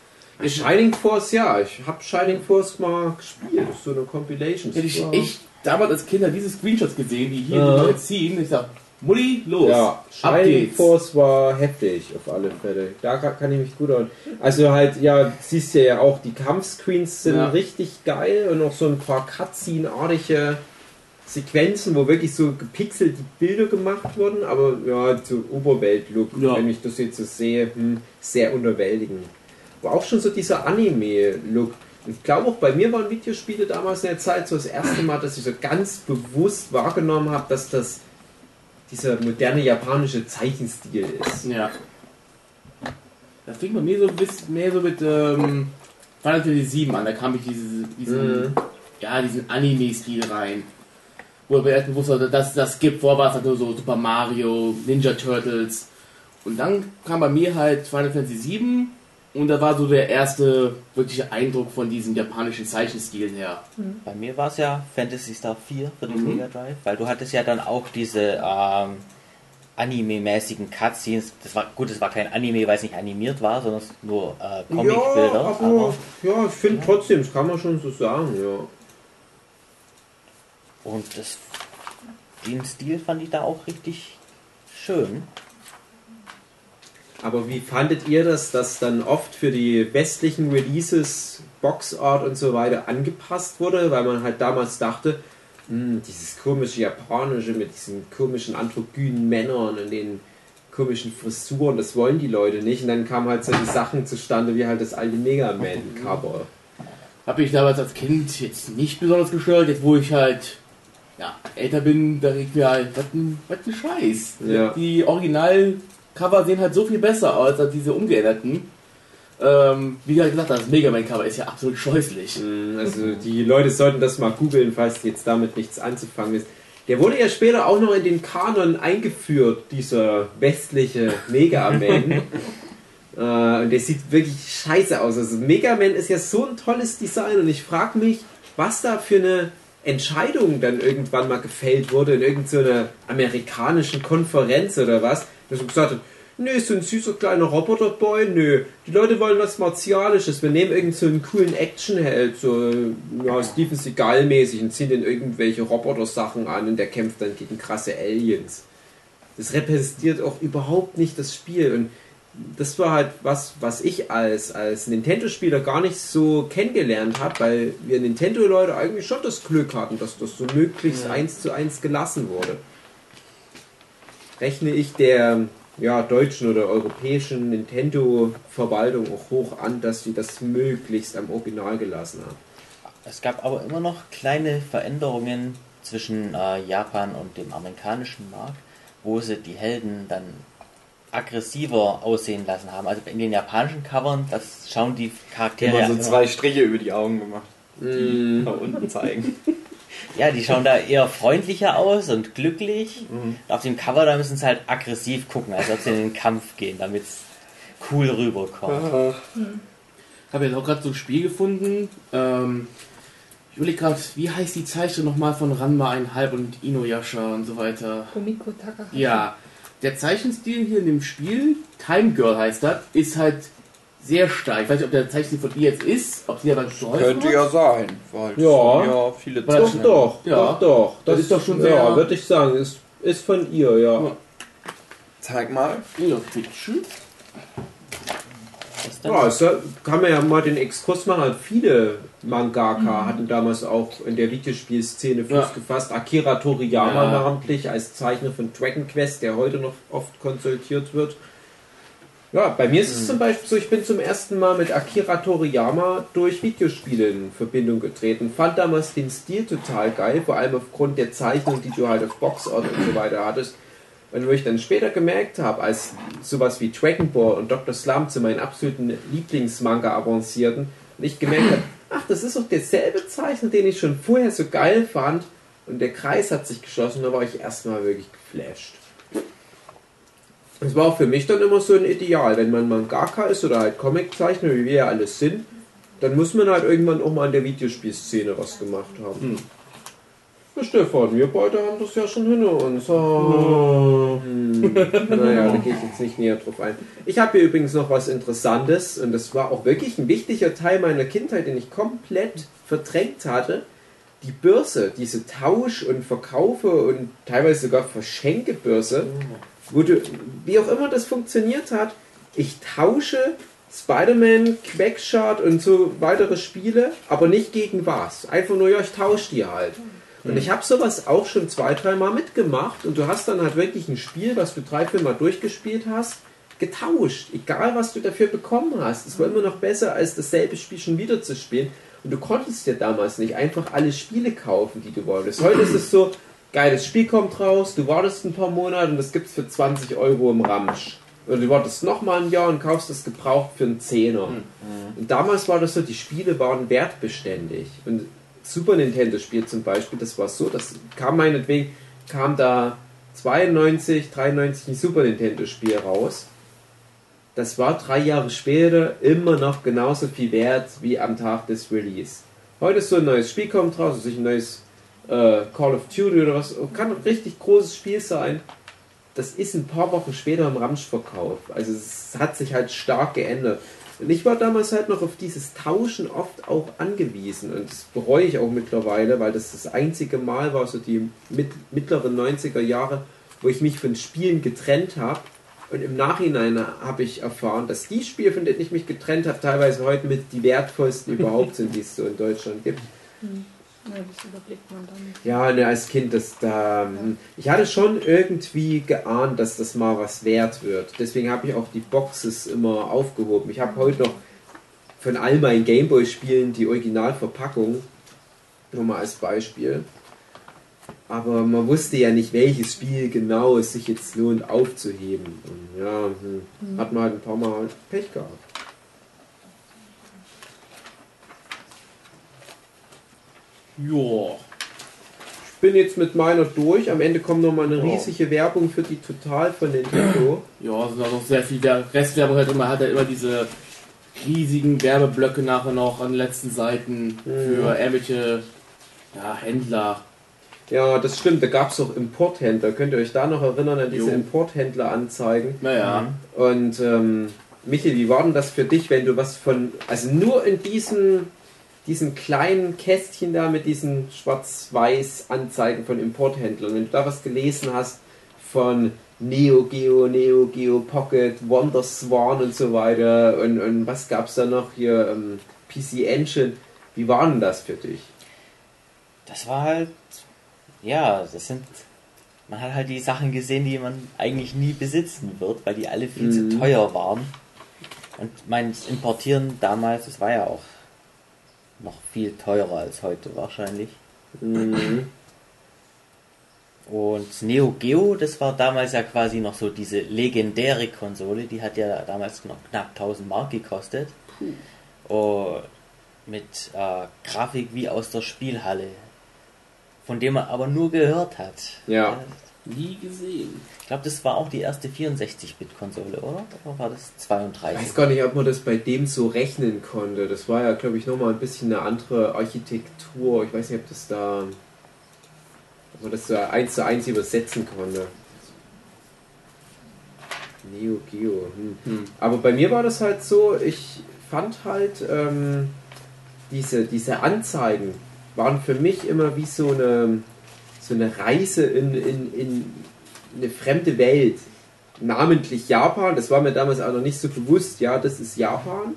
Shining Force, ja, ich habe Shining Force mal gespielt. So eine Compilation. hätte ich, ich damals als Kind diese Screenshots gesehen, die hier Ja. ziehen. Ich sag, Mutti, los. Ja, Shining. Force war heftig auf alle Fälle. Da ka- kann ich mich gut an. Also halt, ja, siehst du ja auch, die Kampfscreens sind Ja. richtig geil und auch so ein paar Cutscene-artige Sequenzen, wo wirklich so gepixelt die Bilder gemacht wurden, aber ja, so Oberwelt-Look, Ja. wenn ich das jetzt so sehe, hm, sehr unterwältigend. War auch schon so dieser Anime-Look. Ich glaube auch bei mir waren Videospiele damals in der Zeit so das erste Mal, dass ich so ganz bewusst wahrgenommen habe, dass das dieser moderne japanische Zeichenstil ist. Ja. Das fing bei mir so ein bisschen mehr so mit ähm, Final Fantasy 7 an. Da kam ich diese, diesen, Mhm. ja, diesen Anime-Stil rein. Wo ich erst bewusst war, dass das gibt. Vorher war es halt nur so Super Mario, Ninja Turtles. Und dann kam bei mir halt Final Fantasy 7 und da war so der erste wirkliche Eindruck von diesem japanischen Zeichenstil her. Bei mir war es ja Fantasy Star 4 für den Mhm. Mega Drive, weil du hattest ja dann auch diese ähm, Anime-mäßigen Cutscenes. Das war gut, es war kein Anime, weil es nicht animiert war, sondern nur äh, Comicbilder. ja, aber, aber ja, ich finde trotzdem, das kann man schon so sagen, ja. und das, den Stil fand ich da auch richtig schön. Aber wie fandet ihr das, dass dann oft für die westlichen Releases Boxart und so weiter angepasst wurde, weil man halt damals dachte, Hm, dieses komische japanische mit diesen komischen androgynen Männern und den komischen Frisuren, das wollen die Leute nicht. Und dann kamen halt solche Sachen zustande wie halt das alte Mega Man-Cover. Habe ich damals als Kind jetzt nicht besonders gestört. Jetzt, wo ich halt ja, älter bin, da regt mir halt, was ein, was ein Scheiß. Ja. Die Original-Cover sehen halt so viel besser aus als diese umgeänderten. Ähm, wie gesagt, das Mega Man Cover ist ja absolut scheußlich. Hm, Also die Leute sollten das mal googeln, falls jetzt damit nichts anzufangen ist. Der wurde ja später auch noch in den Kanon eingeführt, dieser westliche Mega Man. äh, und der sieht wirklich scheiße aus. Also Mega Man ist ja so ein tolles Design und ich frage mich, was da für eine Entscheidung dann irgendwann mal gefällt wurde in irgendeiner amerikanischen Konferenz oder was, dass man gesagt hat, nö, so ein süßer kleiner Roboterboy, nö, die Leute wollen was Martialisches, wir nehmen irgend so einen coolen Actionheld, so ja, Steven Seagal mäßig und ziehen den irgendwelche Roboter-Sachen an und der kämpft dann gegen krasse Aliens. Das repräsentiert auch überhaupt nicht das Spiel und das war halt was, was ich als, als Nintendo-Spieler gar nicht so kennengelernt habe, weil wir Nintendo-Leute eigentlich schon das Glück hatten, dass das so möglichst eins zu eins gelassen wurde. Rechne ich der ja, deutschen oder europäischen Nintendo-Verwaltung auch hoch an, dass sie das möglichst am Original gelassen haben. Es gab aber immer noch kleine Veränderungen zwischen äh, Japan und dem amerikanischen Markt, wo sie die Helden dann aggressiver aussehen lassen haben. Also in den japanischen Covern, das schauen die Charaktere Immer so zwei Striche über die Augen gemacht, die Mm, nach unten zeigen. Ja, die schauen da eher freundlicher aus und glücklich. Mhm. Auf dem Cover, da müssen sie halt aggressiv gucken, als ob sie in den Kampf gehen, damit es cool rüberkommt. Ich habe jetzt auch gerade so ein Spiel gefunden. Ähm, ich überlege gerade, wie heißt die Zeichnung nochmal von Ranma 1,5 und Inuyasha und so weiter. Omiko Takahashi. Ja, der Zeichenstil hier in dem Spiel, Time Girl heißt das, ist halt sehr stark. Ich weiß nicht, ob der Zeichenstil von ihr jetzt ist, ob sie aber geholfen Könnte hat. ja sein. Weil es Ja. sind ja viele Weil- doch, doch, Ja. doch, doch. Das ist doch schon ja, sehr- würde ich sagen, ist, ist von ihr, ja. Ja. Zeig mal. Ja, bitteschön. Ja, es kann man ja mal den Exkurs machen. Viele Mangaka hatten damals auch in der Videospielszene Fuß Ja. gefasst. Akira Toriyama Ja. namentlich als Zeichner von Dragon Quest, der heute noch oft konsultiert wird. Ja, bei mir ist es zum Beispiel so, ich bin zum ersten Mal mit Akira Toriyama durch Videospiele in Verbindung getreten. Fand damals den Stil total geil, vor allem aufgrund der Zeichnung, die du halt auf Boxart und so weiter hattest. Und wo ich dann später gemerkt habe, als sowas wie Dragon Ball und Dr. Slump zu meinen absoluten Lieblingsmanga avancierten, und ich gemerkt habe, ach, das ist doch derselbe Zeichner, den ich schon vorher so geil fand. Und der Kreis hat sich geschlossen, da war ich erstmal wirklich geflasht. Es war auch für mich dann immer so ein Ideal, wenn man Mangaka ist oder halt Comiczeichner, wie wir ja alles sind, dann muss man halt irgendwann auch mal in der Videospielszene was gemacht haben. Ja, Stefan, wir beide haben das ja schon hinter uns. Oh. Hm. Naja, da gehe ich jetzt nicht näher drauf ein. Ich habe hier übrigens noch was Interessantes und das war auch wirklich ein wichtiger Teil meiner Kindheit, den ich komplett verdrängt hatte. Die Börse, diese Tausch- und Verkaufe und teilweise sogar Verschenkebörse, wo du, wie auch immer das funktioniert hat, ich tausche Spider-Man, Quackshot und so weitere Spiele, aber nicht gegen was. Einfach nur, ja, ich tausche die halt. Und ich habe sowas auch schon zwei, dreimal mitgemacht und du hast dann halt wirklich ein Spiel, was du drei, vier Mal durchgespielt hast, getauscht. Egal, was du dafür bekommen hast. Es war immer noch besser, als dasselbe Spiel schon wieder zu spielen. Und du konntest dir damals nicht einfach alle Spiele kaufen, die du wolltest. Heute ist es so, geiles Spiel kommt raus, du wartest ein paar Monate und das gibt's für 20 Euro im Ramsch. Oder du wartest nochmal ein Jahr und kaufst das gebraucht für einen Zehner. Und damals war das so, die Spiele waren wertbeständig. Und Super Nintendo Spiel zum Beispiel, das war so, das kam meinetwegen, kam da 92, 93 ein Super Nintendo Spiel raus. Das war drei Jahre später immer noch genauso viel wert wie am Tag des Release. Heute ist so ein neues Spiel kommt raus, also ein neues äh, Call of Duty oder was, kann ein richtig großes Spiel sein. Das ist ein paar Wochen später im Ramschverkauf. Also es hat sich halt stark geändert. Und ich war damals halt noch auf dieses Tauschen oft auch angewiesen. Und das bereue ich auch mittlerweile, weil das das einzige Mal war, so die mit, mittleren 90er Jahre, wo ich mich von Spielen getrennt habe. Und im Nachhinein habe ich erfahren, dass die Spiele, von denen ich mich getrennt habe, teilweise heute mit die wertvollsten überhaupt sind, die es so in Deutschland gibt. Ja, das überblickt man dann. Ja, ne, als Kind, das da. hm, Ich hatte schon irgendwie geahnt, dass das mal was wert wird. Deswegen habe ich auch die Boxes immer aufgehoben. Ich habe heute noch von all meinen Gameboy-Spielen die Originalverpackung. Nur mal als Beispiel. Aber man wusste ja nicht, welches Spiel genau es sich jetzt lohnt aufzuheben. Und ja, hm, hat man halt ein paar Mal Pech gehabt. Ja. Ich bin jetzt mit meiner durch. Am Ende kommt noch mal eine Ja. riesige Werbung für die Total von Nintendo. Ja, es sind auch noch sehr viel Wer- Restwerbung halt immer, hat er immer diese riesigen Werbeblöcke nachher noch an den letzten Seiten für irgendwelche ja, Händler. Ja, das stimmt. Da gab es auch Importhändler. Könnt ihr euch da noch erinnern an diese. Importhändler-Anzeigen? Naja, Und ähm, Michael, wie war denn das für dich, wenn du was von, also nur in diesen, diesen kleinen Kästchen da mit diesen schwarz-weiß Anzeigen von Importhändlern, wenn du da was gelesen hast von Neo Geo, Neo Geo Pocket, Wonder Swan und so weiter und, und was gab es da noch hier, ähm, PC Engine, wie war denn das für dich? Das war halt, ja, das sind, man hat halt die Sachen gesehen, die man eigentlich nie besitzen wird, weil die alle viel Mhm. zu teuer waren. Und mein Importieren damals, das war ja auch noch viel teurer als heute wahrscheinlich. Mhm. Und Neo Geo, das war damals ja quasi noch so diese legendäre Konsole, die hat ja damals noch knapp 1000 Mark gekostet. Oh, mit äh, Grafik wie aus der Spielhalle, von dem man aber nur gehört hat. Ja. Nie gesehen. Ich glaube, das war auch die erste 64-Bit-Konsole, oder? Oder war das Ich 32? weiß gar nicht, ob man das bei dem so rechnen konnte. Das war ja, glaube ich, nochmal ein bisschen eine andere Architektur. Ich weiß nicht, ob das da. ob man das so eins zu eins übersetzen konnte. Neo Geo. Hm. Hm. Aber bei mir war das halt so, ich fand halt ähm, diese, diese Anzeigen waren für mich immer wie so eine, so eine Reise in, in, in eine fremde Welt. Namentlich Japan, das war mir damals auch noch nicht so bewusst, ja, das ist Japan.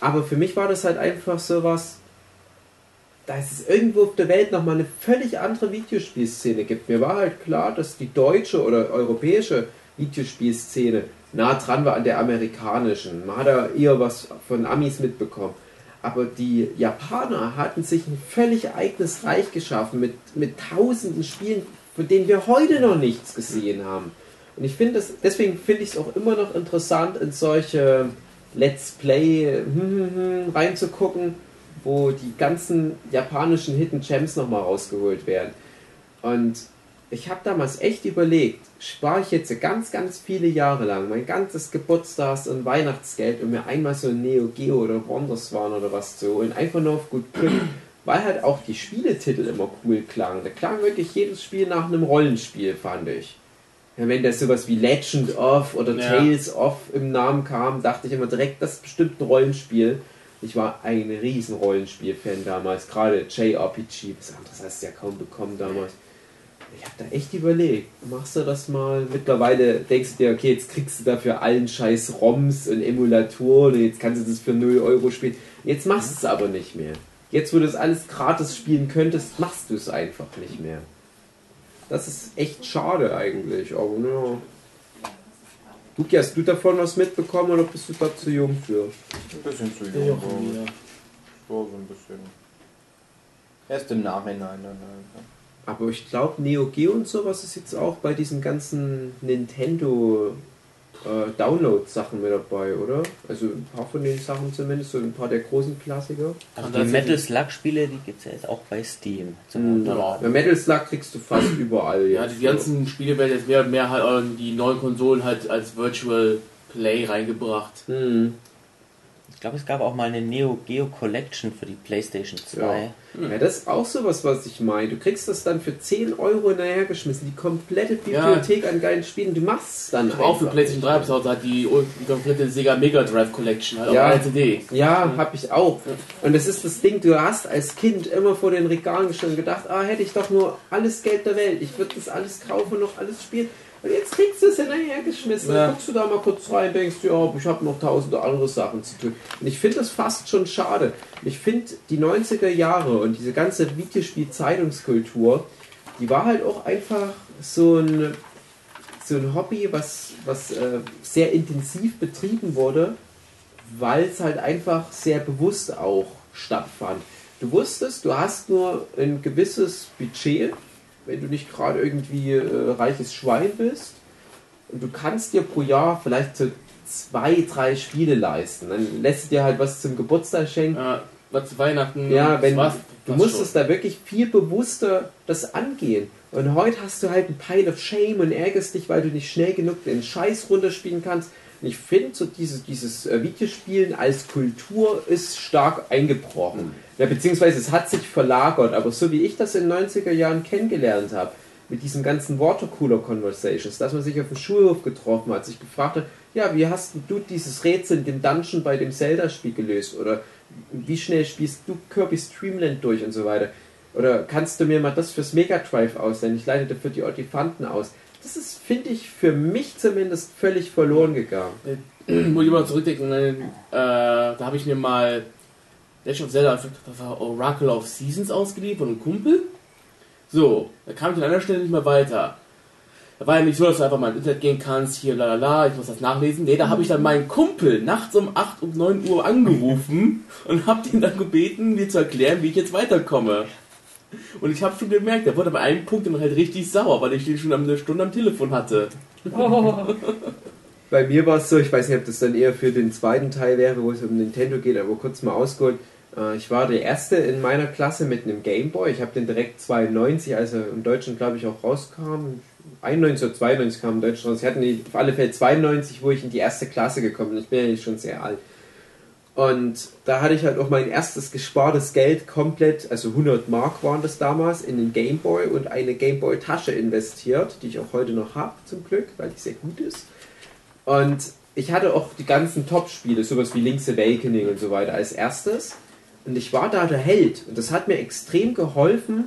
Aber für mich war das halt einfach so was, dass es irgendwo auf der Welt nochmal eine völlig andere Videospielszene gibt. Mir war halt klar, dass die deutsche oder europäische Videospielszene nah dran war an der amerikanischen. Man hat da eher was von Amis mitbekommen. Aber die Japaner hatten sich ein völlig eigenes Reich geschaffen mit, mit tausenden Spielen, von denen wir heute noch nichts gesehen haben. Und ich finde das, deswegen finde ich es auch immer noch interessant, in solche Let's Play hm, hm, hm, reinzugucken, wo die ganzen japanischen Hidden Gems nochmal rausgeholt werden. Und ich habe damals echt überlegt, spare ich jetzt ganz, ganz viele Jahre lang mein ganzes Geburtstags- und Weihnachtsgeld, um mir einmal so ein Neo Geo oder Wonderswan oder was zu holen, einfach nur auf gut Glück, weil halt auch die Spieletitel immer cool klangen. Da klang wirklich jedes Spiel nach einem Rollenspiel, fand ich. Ja, wenn da sowas wie Legend of oder Ja. Tales of im Namen kam, dachte ich immer direkt, das ist bestimmt ein Rollenspiel. Ich war ein riesen Rollenspiel-Fan damals, gerade JRPG, was anderes hast du ja kaum bekommen damals. Ich habe da echt überlegt, machst du das mal? Mittlerweile denkst du dir, okay, jetzt kriegst du dafür allen scheiß ROMs und Emulatoren und jetzt kannst du das für 0 Euro spielen. Jetzt machst du es aber nicht mehr. Jetzt, wo du das alles gratis spielen könntest, machst du es einfach nicht mehr. Das ist echt schade eigentlich, aber ja. Luki, hast du davon was mitbekommen oder bist du da zu jung für? Ein bisschen zu jung. ja. So, so ein bisschen. Erst im Nachhinein. Dann, halt, Aber ich glaube, Neo Geo und sowas ist jetzt auch bei diesen ganzen Nintendo äh, Download-Sachen mit dabei, oder? Also ein paar von den Sachen zumindest, so ein paar der großen Klassiker. Also Kann die Metal Slug Spiele, die gibt es ja jetzt auch bei Steam. Zum Mhm. Runterladen. Ja, Metal Slug kriegst du fast überall Ja, jetzt. die ganzen Spiele werden jetzt mehr und mehr halt in die neuen Konsolen halt als Virtual Play reingebracht. Mhm. Ich glaube, es gab auch mal eine Neo Geo Collection für die PlayStation 2. Ja, das ist auch sowas, was ich meine. Du kriegst das dann für 10 Euro hinterhergeschmissen, die komplette Bibliothek an geilen Spielen. Du machst es dann Ich habe auch für. PlayStation 3 bis heute halt die, die komplette Sega Mega Drive Collection, halt Ja. auf. Ja, hab ich auch. Und das ist das Ding, du hast als Kind immer vor den Regalen gestanden und gedacht, ah, hätte ich doch nur alles Geld der Welt. Ich würde das alles kaufen und noch alles spielen. Und jetzt kriegst du es hinterhergeschmissen. Ja. Dann guckst du da mal kurz rein, denkst du, ja, ich habe noch tausende andere Sachen zu tun. Und ich finde das fast schon schade. Ich finde die 90er Jahre und diese ganze Videospiel-Zeitungskultur, die war halt auch einfach so ein, so ein Hobby, was, was äh, sehr intensiv betrieben wurde, weil es halt einfach sehr bewusst auch stattfand. Du wusstest, du hast nur ein gewisses Budget, wenn du nicht gerade irgendwie äh, reiches Schwein bist. Und du kannst dir pro Jahr vielleicht so zwei, drei Spiele leisten. Dann lässt du dir halt was zum Geburtstag schenken. Ja, was zu Weihnachten. Ja, wenn war's du musstest da wirklich viel bewusster das angehen. Und heute hast du halt ein Pile of Shame und ärgerst dich, weil du nicht schnell genug den Scheiß runterspielen kannst. Ich finde, so dieses, dieses äh, Videospielen als Kultur ist stark eingebrochen. Ja, beziehungsweise es hat sich verlagert, aber so wie ich das in den 90er Jahren kennengelernt habe, mit diesen ganzen Watercooler Conversations, dass man sich auf dem Schulhof getroffen hat, sich gefragt hat, ja, wie hast du dieses Rätsel in dem Dungeon bei dem Zelda-Spiel gelöst? Oder wie schnell spielst du Kirby's Dreamland durch und so weiter? Oder kannst du mir mal das fürs Mega Drive ausleihen? Ich leite dafür die Olifanten aus. Das ist, finde ich, für mich zumindest völlig verloren gegangen. Muss ich mal zurückdenken, äh, da habe ich mir mal Legend of Zelda, das war Oracle of Seasons ausgeliehen von einem Kumpel. So, da kam ich an einer Stelle nicht mehr weiter. Da war ja nicht so, dass du einfach mal ins Internet gehen kannst, hier lalala, ich muss das nachlesen. Nee, da habe ich dann meinen Kumpel nachts um 8 um 9 Uhr angerufen und habe ihn dann gebeten, mir zu erklären, wie ich jetzt weiterkomme. Und ich habe schon gemerkt, der wurde bei einem Punkt dann halt richtig sauer, weil ich den schon eine Stunde am Telefon hatte. Bei mir war es so, ich weiß nicht, ob das dann eher für den zweiten Teil wäre, wo es um Nintendo geht, aber kurz mal ausgeholt. Äh, Ich war der Erste in meiner Klasse mit einem Gameboy. Ich habe den direkt 92, als er in Deutschland, glaube ich, auch rauskam. 91 oder 92 kam in Deutschland raus. Ich hatte auf alle Fälle 92, wo ich in die erste Klasse gekommen bin. Ich bin ja nicht schon sehr alt. Und da hatte ich halt auch mein erstes gespartes Geld komplett, also 100 Mark waren das damals, in den Gameboy und eine Gameboy-Tasche investiert, die ich auch heute noch habe, zum Glück, weil die sehr gut ist. Und ich hatte auch die ganzen Top-Spiele, sowas wie Link's Awakening und so weiter, als erstes. Und ich war da der Held. Und das hat mir extrem geholfen,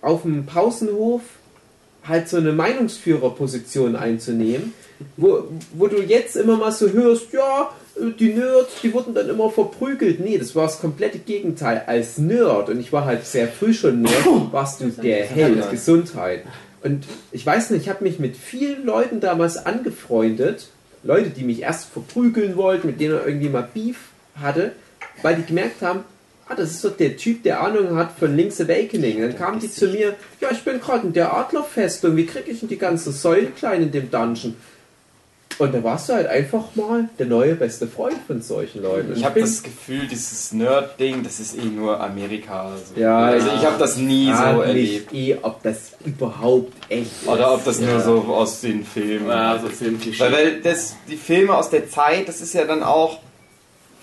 auf dem Pausenhof halt so eine Meinungsführerposition einzunehmen, wo, wo du jetzt immer mal so hörst, ja, die Nerds, die wurden dann immer verprügelt. Nee, das war das komplette Gegenteil. Als Nerd, und ich war halt sehr früh schon Nerd, warst du der Held, Gesundheit. Und ich weiß nicht, ich habe mich mit vielen Leuten damals angefreundet, Leute, die mich erst verprügeln wollten, mit denen er irgendwie mal Beef hatte, weil die gemerkt haben, ah, das ist doch der Typ, der Ahnung hat von Link's Awakening. Dann kamen die zu mir, ja, ich bin gerade in der Adlerfestung, wie kriege ich denn die ganzen Säulen klein in dem Dungeon? Und da warst du halt einfach mal der neue beste Freund von solchen Leuten. Ich habe das Gefühl, dieses Nerd-Ding, das ist eh nur Amerika. So. Ja, also ja. ich habe das nie so frag erlebt. eh, ob das überhaupt echt ist. Oder ob das nur Ja. so aus den Filmen. Ja, so Filmklischee. Weil, weil das, die Filme aus der Zeit, das ist ja dann auch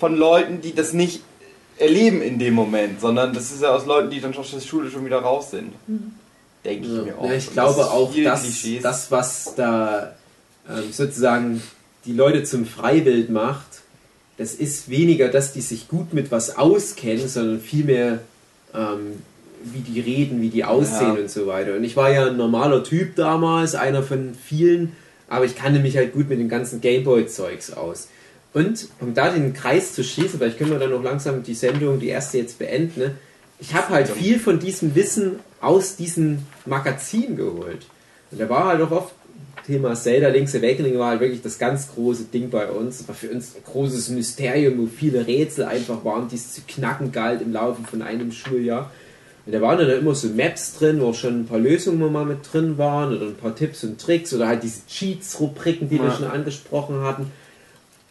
von Leuten, die das nicht erleben in dem Moment, sondern das ist ja aus Leuten, die dann schon aus der Schule schon wieder raus sind. Denke ich mir auch. Ja, ich glaube das ist auch, dass das, was da ähm, sozusagen die Leute zum Freibild macht, das ist weniger, dass die sich gut mit was auskennen, sondern vielmehr, ähm, wie die reden, wie die aussehen Ja. und so weiter. Und ich war ja ein normaler Typ damals, einer von vielen, aber ich kannte mich halt gut mit dem ganzen Gameboy-Zeugs aus. Und um da den Kreis zu schließen, vielleicht können wir dann noch langsam die Sendung, die erste jetzt beenden, ne? ich habe halt viel von diesem Wissen aus diesen Magazinen geholt. Und da war halt auch oft Thema Zelda Link's Awakening war halt wirklich das ganz große Ding bei uns. Das war für uns ein großes Mysterium, wo viele Rätsel einfach waren, die es zu knacken galt im Laufe von einem Schuljahr. Und da waren dann immer so Maps drin, wo auch schon ein paar Lösungen mal mit drin waren oder ein paar Tipps und Tricks oder halt diese Cheats-Rubriken, die wir Ja. schon angesprochen hatten.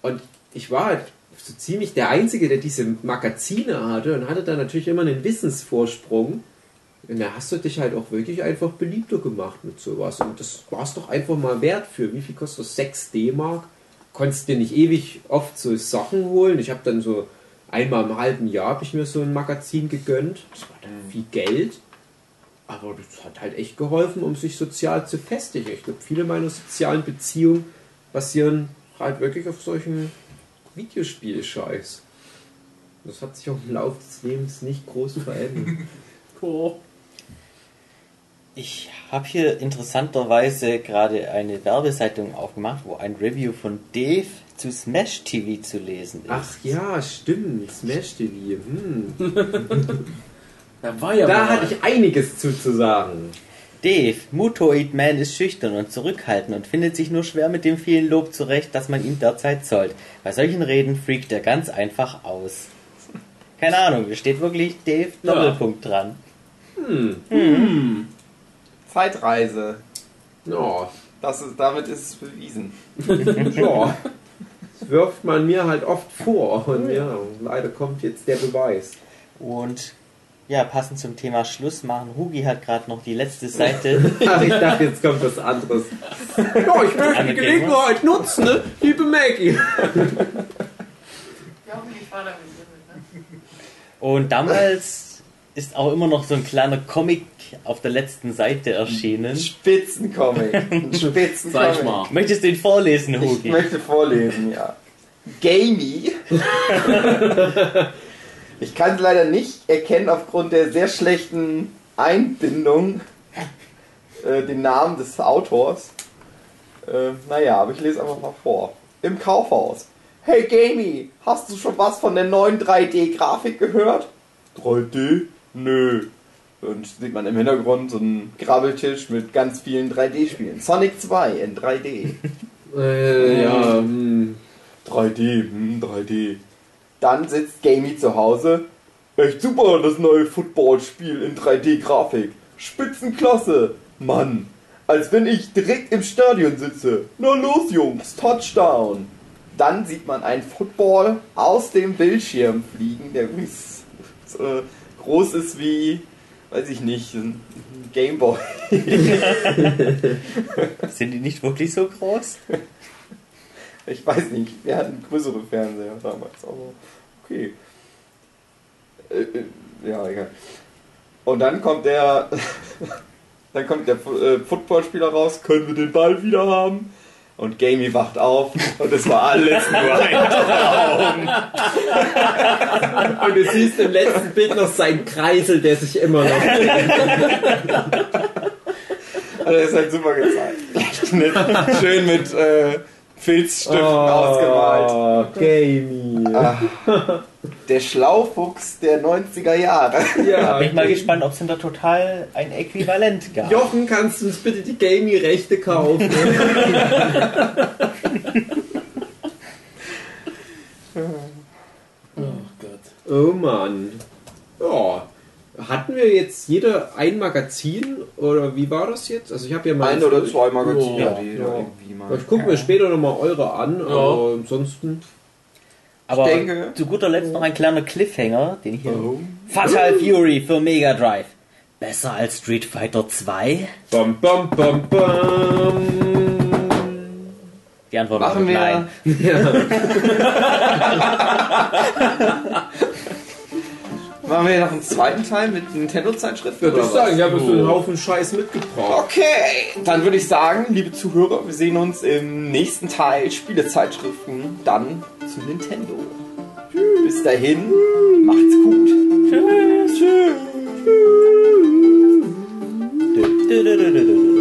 Und ich war halt so ziemlich der Einzige, der diese Magazine hatte und hatte dann natürlich immer einen Wissensvorsprung. Und da hast du dich halt auch wirklich einfach beliebter gemacht mit sowas. Und das war es doch einfach mal wert für. Wie viel kostet das? 6 D-Mark? Konntest dir nicht ewig oft so Sachen holen. Ich habe dann so einmal im halben Jahr habe ich mir so ein Magazin gegönnt. Das war dann viel Geld. Aber das hat halt echt geholfen, um sich sozial zu festigen. Ich glaube, viele meiner sozialen Beziehungen basieren halt wirklich auf solchen Videospielscheiß. Das hat sich auch im Laufe des Lebens nicht groß verändert. Oh. Ich habe hier interessanterweise gerade eine Werbeseitung aufgemacht, wo ein Review von Dave zu Smash TV zu lesen ist. Ach ja, stimmt. Smash TV. Hm. Da war ja Da mal. hatte ich einiges zu, zu sagen. Dave, Mutoid Man ist schüchtern und zurückhaltend und findet sich nur schwer mit dem vielen Lob zurecht, das man ihm derzeit zollt. Bei solchen Reden freakt er ganz einfach aus. Keine Ahnung, da steht wirklich Dave Ja. Doppelpunkt dran. Zeitreise. Ja, Das ist, damit ist es bewiesen. ja. Das wirft man mir halt oft vor. Und ja, leider kommt jetzt der Beweis. Und ja, passend zum Thema Schluss machen, Hugi hat gerade noch die letzte Seite. Ach, ich dachte, jetzt kommt was anderes. Ja, ich möchte die Gelegenheit nutzen, ne? liebe Maggie. Und damals ist auch immer noch so ein kleiner Comic auf der letzten Seite erschienen. Spitzencomic. Ein Spitzencomic. Sag ich mal. Möchtest du ihn vorlesen, Ich Hugi? möchte vorlesen, ja. Gamey. ich kann es leider nicht erkennen aufgrund der sehr schlechten Einbindung äh, den Namen des Autors. Äh, naja, aber ich lese einfach mal vor. Im Kaufhaus. Hey Gamey, hast du schon was von der neuen 3D-Grafik gehört? 3D? Nö. Und sieht man im Hintergrund so einen Grabbeltisch mit ganz vielen 3D-Spielen. Sonic 2 in 3D. Äh, ja, hm. 3D, hm, 3D. Dann sitzt Gamey zu Hause. Echt super, das neue Footballspiel in 3D-Grafik. Spitzenklasse. Mann, als wenn ich direkt im Stadion sitze. Na los, Jungs, Touchdown. Dann sieht man einen Football aus dem Bildschirm fliegen, der übrigens so, äh, groß ist wie, weiß ich nicht, ein Gameboy. Sind die nicht wirklich so groß? Ich weiß nicht, wir hatten größere Fernseher damals, aber okay. Äh, äh, ja, egal. Und dann kommt der, dann kommt der äh, Footballspieler raus, können wir den Ball wieder haben? Und Gamey wacht auf und es war alles nur ein Und du siehst im letzten Bild noch seinen Kreisel, der sich immer noch. Also das ist halt super gezeigt. Schön mit äh, Filzstiften ausgemalt. Oh, Gamey. Der Schlaufuchs der 90er Jahre. Ja, Bin ich mal gespannt, ob es in der Total ein Äquivalent gab. Jochen, kannst du uns bitte die Gamey-Rechte kaufen? Oh Gott. oh Mann. Ja. Hatten wir jetzt jeder ein Magazin oder wie war das jetzt? Also ich habe ja mal Ein oder zwei Magazine, Ja, da ja. irgendwie mal. Ich gucke mir später nochmal eure an, aber ansonsten. Aber denke- zu guter Letzt noch ein kleiner Cliffhanger, den ich hier. Oh. Fatal Fury für Mega Drive. Besser als Street Fighter 2? Bam, bam, bam, bam. Die Antwort Machen wir, nein. Machen wir noch einen zweiten Teil mit Nintendo-Zeitschriften? Würde ich sagen, ich habe so einen Haufen Scheiß mitgebracht. Okay, dann würde ich sagen, liebe Zuhörer, wir sehen uns im nächsten Teil Spielezeitschriften, dann zu Nintendo. Bis dahin, macht's gut. Tschüss. Tschüss. Tschüss.